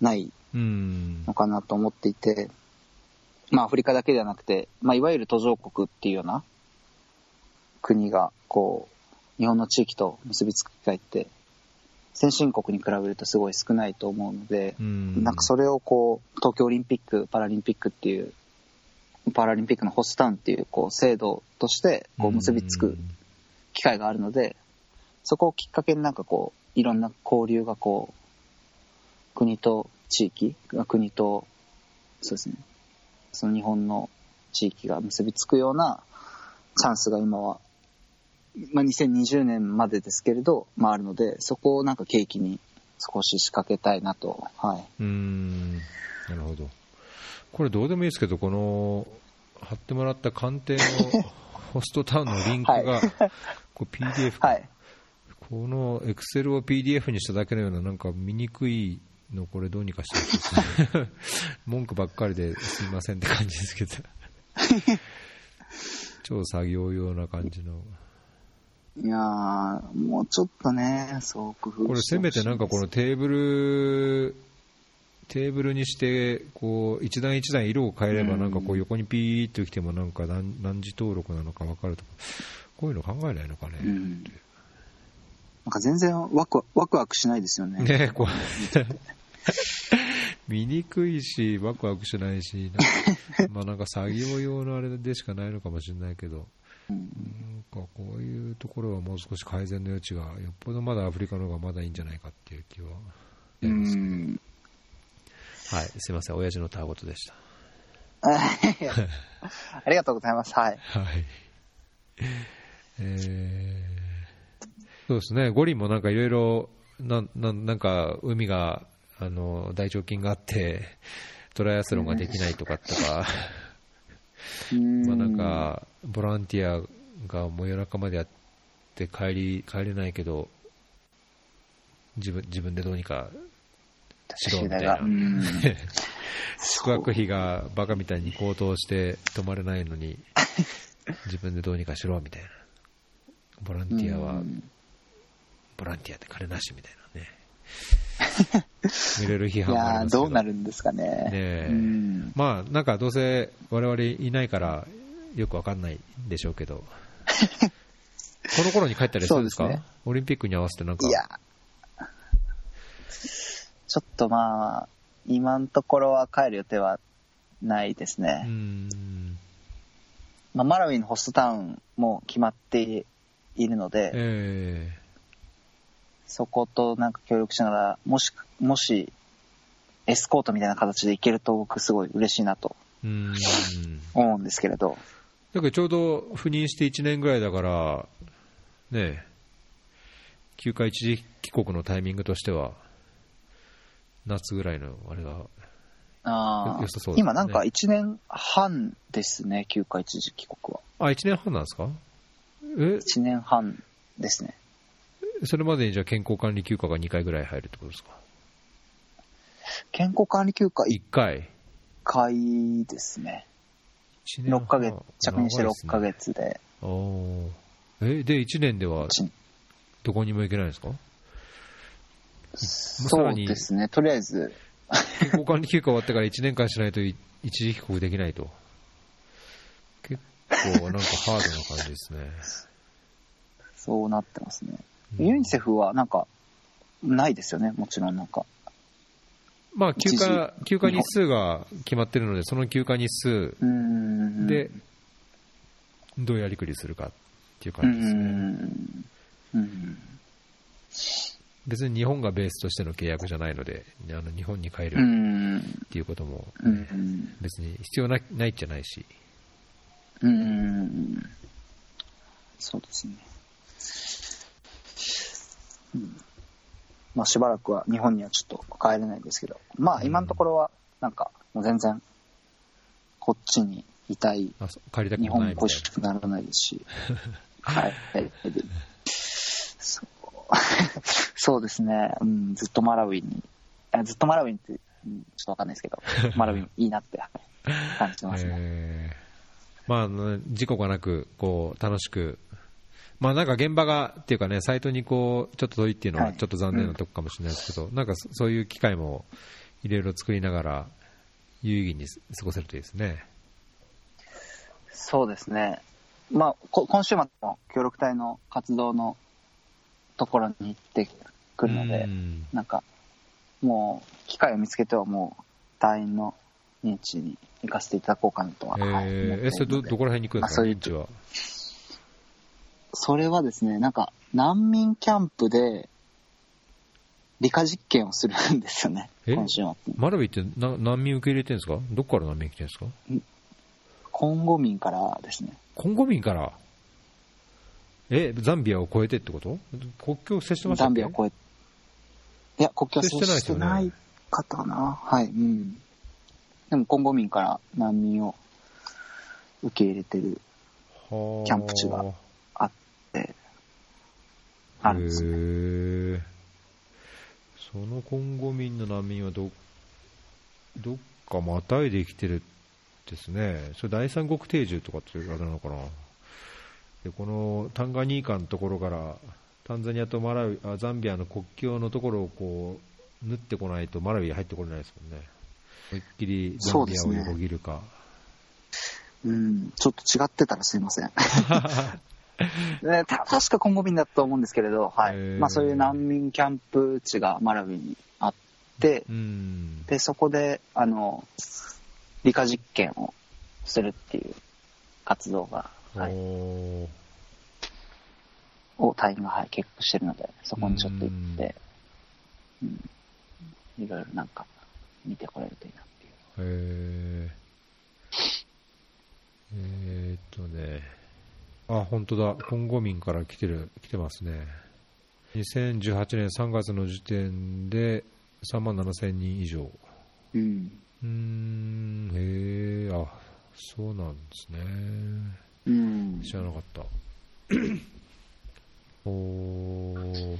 ないうん。のかなと思っていて、まあアフリカだけではなくて、まあいわゆる途上国っていうような国が、こう、日本の地域と結びつく機会って、先進国に比べるとすごい少ないと思うので、うん。なんかそれをこう、東京オリンピック、パラリンピックっていう、パラリンピックのホストタウンっていうこう制度としてこう結びつく機会があるので、そこをきっかけになんかこう、いろんな交流がこう、国と地域、国と、そうですね、その日本の地域が結びつくようなチャンスが今は、まあ、2020年までですけれど、まあ、あるので、そこをなんか契機に少し仕掛けたいなと、はい。うん。なるほどこれどうでもいいですけどこの貼ってもらった官邸の [laughs] ホストタウンのリンクが、こう PDF か、はい。このエクセルを PDF にしただけのようななんか見にくいのこれどうにかしてほしいですね。[laughs] 文句ばっかりですいませんって感じですけど。[laughs] 超作業用な感じの。いやー、もうちょっとね、そう工夫してこれせめてなんかこのテーブルテーブルにしてこう一段一段色を変えればうんなんかこう横にピーッときてもなんか何何時登録なのか分かるとかこういうの考えないのかね、うん。なんか全然ワクワワクワクしないですよね。ねこう [laughs] 見にくいしワクワクしないしなんか [laughs] まあなんか作業用のあれでしかないのかもしれないけどうんなんかこういうところはもう少し改善の余地がよっぽどまだアフリカの方がまだいいんじゃないかっていう気はうやりますけどん。はい。すいません。親父のたわごとでした。[laughs] ありがとうございます。はい。はい。えー。そうですね、五輪もなんかいろいろ、なんなんなんか海が、あの大腸菌があって、トライアスロンができないとかとか、まあなんか、ボランティアがもう夜中までやって帰り帰れないけど、自分自分でどうにかしろみたいなう。ん [laughs] 宿泊費がバカみたいに高騰して泊まれないのに、[laughs] 自分でどうにかしろみたいな。ボランティアはうんボランティアで金なしみたいなね。いろいろ批い判がありますけど。どうなるんですかね。ねまあ、なんかどうせ我々いないからよくわかんないんでしょうけど、[laughs] この頃に帰ったりするんですか？そうですねオリンピックに合わせてなんかい、や、ちょっとまあ、今のところは帰る予定はないですうね。ん、まあ、マラウィのホストタウンも決まっているので、えそことなんか協力しながら、もし、もし、エスコートみたいな形で行けると僕すごい嬉しいなと。思うんですけれど、だからちょうど赴任して1年ぐらいだから、ねえ、休暇一時帰国のタイミングとしては、夏ぐらいのあれが、あ良さそうですね。今なんか1年半ですね、休暇一時帰国は。あ、1年半なんですか？え、1年半ですね。それまでにじゃあ健康管理休暇が2回ぐらい入るってことですか？健康管理休暇1 1回。回ですね。1年半。6ヶ月、着任して6ヶ月で。おー。え、で、1年ではちどこにも行けないんですか？さそうですね、とりあえず、健康管理休暇終わってから1年間しないとい一時帰国できないと。結構なんかハードな感じですね。そうなってますね。うんユニセフはなんか、ないですよね、もちろんなんか。まあ休一暇、時休暇日数が決まってるので、その休暇日数。で、どうやりくりするかっていう感じですね。ん。うん。別に日本がベースとしての契約じゃないので、あの日本に帰うるん。っていうこともうん。別に必要なないじゃないし、うん。そうですね。うん。まあしばらくは日本にはちょっと帰れないですけど、まあ今のところはなんかもう全然こっちにいたいあそ帰りたくないみたいしくならないですし、[laughs] はい。そうそうですね、うん、ずっとマラウィに、あずっとマラウィンって、うんちょっとわかんないですけど、[laughs] マラウィンいいなって感じてな。ますね。えーまあ事故がなく、こう、楽しく、まあなんか現場が、っていうかね、サイトにこう、ちょっと遠いっていうのははいちょっと残念なとこかもしれないですけど、なんかそそういう機会もいろいろ作りながら、有意義に過ごせるといいですね。そうですね。まあ、こ今週末も協力隊の活動のところに行ってくるので、うん。なんか、もう、機会を見つけてはもう、隊員の認知に行かせていただこうかなとは、えー。え、それど、どこら辺に行くんですか、まあそういう現地は。それはですね、なんか、難民キャンプで、理科実験をするんですよね、え？今週末に。マラビってな難民受け入れてるんですか？どこから難民来てるんですか？コンゴ民からですね。コンゴ民から？え、ザンビアを越えてってこと？国境接してましたっけ？ザンビアを越え、いや、国境接接してないですよねしてないかったかな。はい、うん。でも、コンゴ民から難民を受け入れてるはあ。キャンプ地があって、あるんですね。へえ。そのコンゴ民の難民はどどっかまたいできてるですね、それ第三国定住とかってあれなのかな、でこのタンガニーカのところから、タンザニアとマラウイあザンビアの国境のところをこう縫ってこないと、マラウイ入ってこれないですもんね、思いっきりザンビアを横切るか。うん、ちょっと違ってたらすいません。[laughs] ね、た確かコンゴ民だと思うんですけれど、はい。まあそういう難民キャンプ地がマラウィにあって、うんで、そこで、あの、理科実験をするっていう活動が、はい、お隊員が、はい、結構してるので、そこにちょっと行って、うん、いろいろなんか見てこれるといいなっていう。へええーっとね、あ本当だ、コンゴ民から来てる、来てますね。2018年3月の時点で3万7000人以上。うん。うーん、へえ、あ、そうなんですね。うん。知らなかった。[clears throat] おー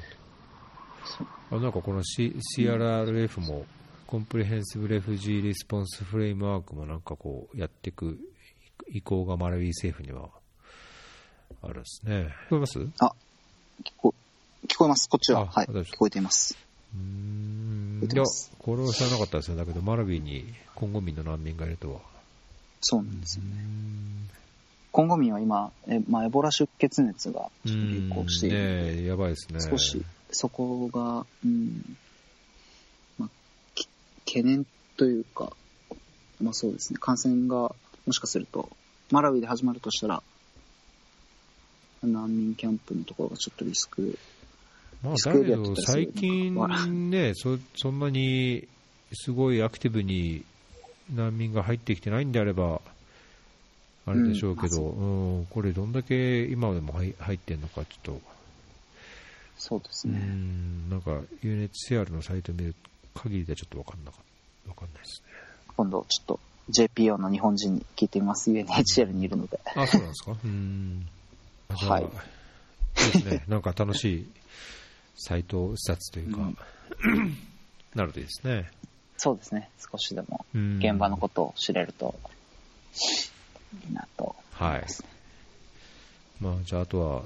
あなんかこの、C、CRRF も、 Comprehensive Refugee Response Framework もなんかこうやっていく意向がマラウィ政府にはあるんですね。聞こえます？う聞こ聞こえます。こっちは。あはい。聞こえています。ーんいや聞これは知らなかったですよ。だけど、マラウィにコンゴ民の難民がいるとは。そうなんですようー。んコンゴ民は今、えまあ、エボラ出血熱が流行しているので、ねえやばいですね。少しそこが、うん、まあ、き懸念というか、まあそうですね、感染がもしかすると、マラウイで始まるとしたら、難民キャンプのところがちょっとリスク、まあ、スだけど最近ねそ、そんなにすごいアクティブに難民が入ってきてないんであれば、あれでしょうけど、うんこれ、どんだけ今でも入入ってんのか、ちょっと、うそうですね。んなんか UNHCR のサイト見る限りではちょっと分かんなかわかんないですね。今度ちょっと JPO の日本人に聞いてみます。UNHCR にいるので。あ、そうなんですか？うん。はいいいですね。[laughs] なんか楽しいサイト視察というか、なるといいですね。そうですね。少しでもうん現場のことを知れるといいなと思はいいますね。まあ、じゃあ、あとは、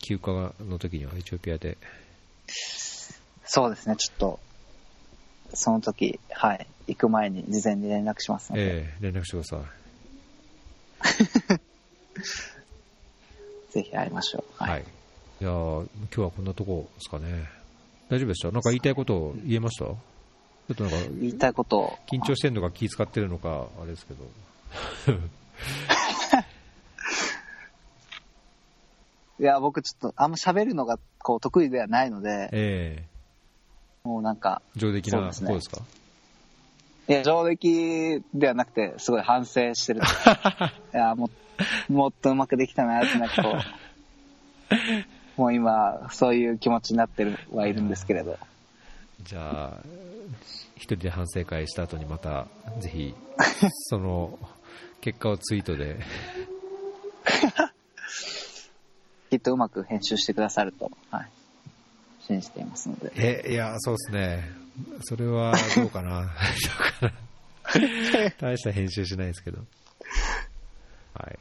休暇の時にはエチオピアで、そうですね。ちょっと、その時、はい。行く前に事前に連絡しますので、ええ連絡してください。[laughs] ぜひ会いましょう。はい。い、やー今日はこんなとこですかね。大丈夫でした？なんか言いたいことを言えました？ちょっとなんか、言いたいことを、緊張してるのか気使ってるのか、あれですけど。[laughs] いや、僕ちょっとあんま喋るのがこう得意ではないので、えもうなんか、え上出来なそうですね方ですか？いや、上出来ではなくて、すごい反省してる。[laughs] いや、ももっとうまくできたなって、なんかこう、[laughs] もう今、そういう気持ちになってるはいるんですけれど。じゃあ、一人で反省会した後にまた、ぜひ、[laughs] その、結果をツイートで、きっとうまく編集してくださると、はい。信じていますので。え、いや、そうですね。それはどうかな。[laughs] 大した編集しないですけど。はい。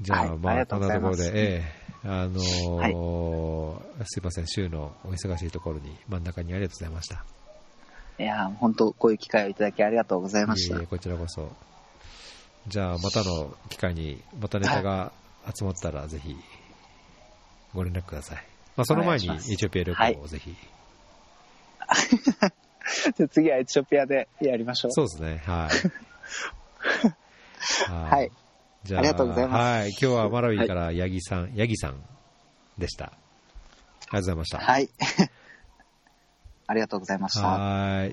じゃあ、はいまあ、こなところで、ええあのーすいません、週のお忙しいところに真ん中にありがとうございました。いや、本当こういう機会をいただきありがとうございましたいえ。こちらこそ。じゃあ、またの機会に、またネタが集まったら、ぜひ、ご連絡ください。まあ、その前に、エチオピア旅行をぜひ。[laughs] じゃあ次はエチオピアでやりましょう。そうですね、はい。は [laughs] はい。じゃあ、ありがとうございますはい。今日はマラウィからヤギさん、ヤギさんでした。ありがとうございました。はい。[laughs] ありがとうございました。はーい。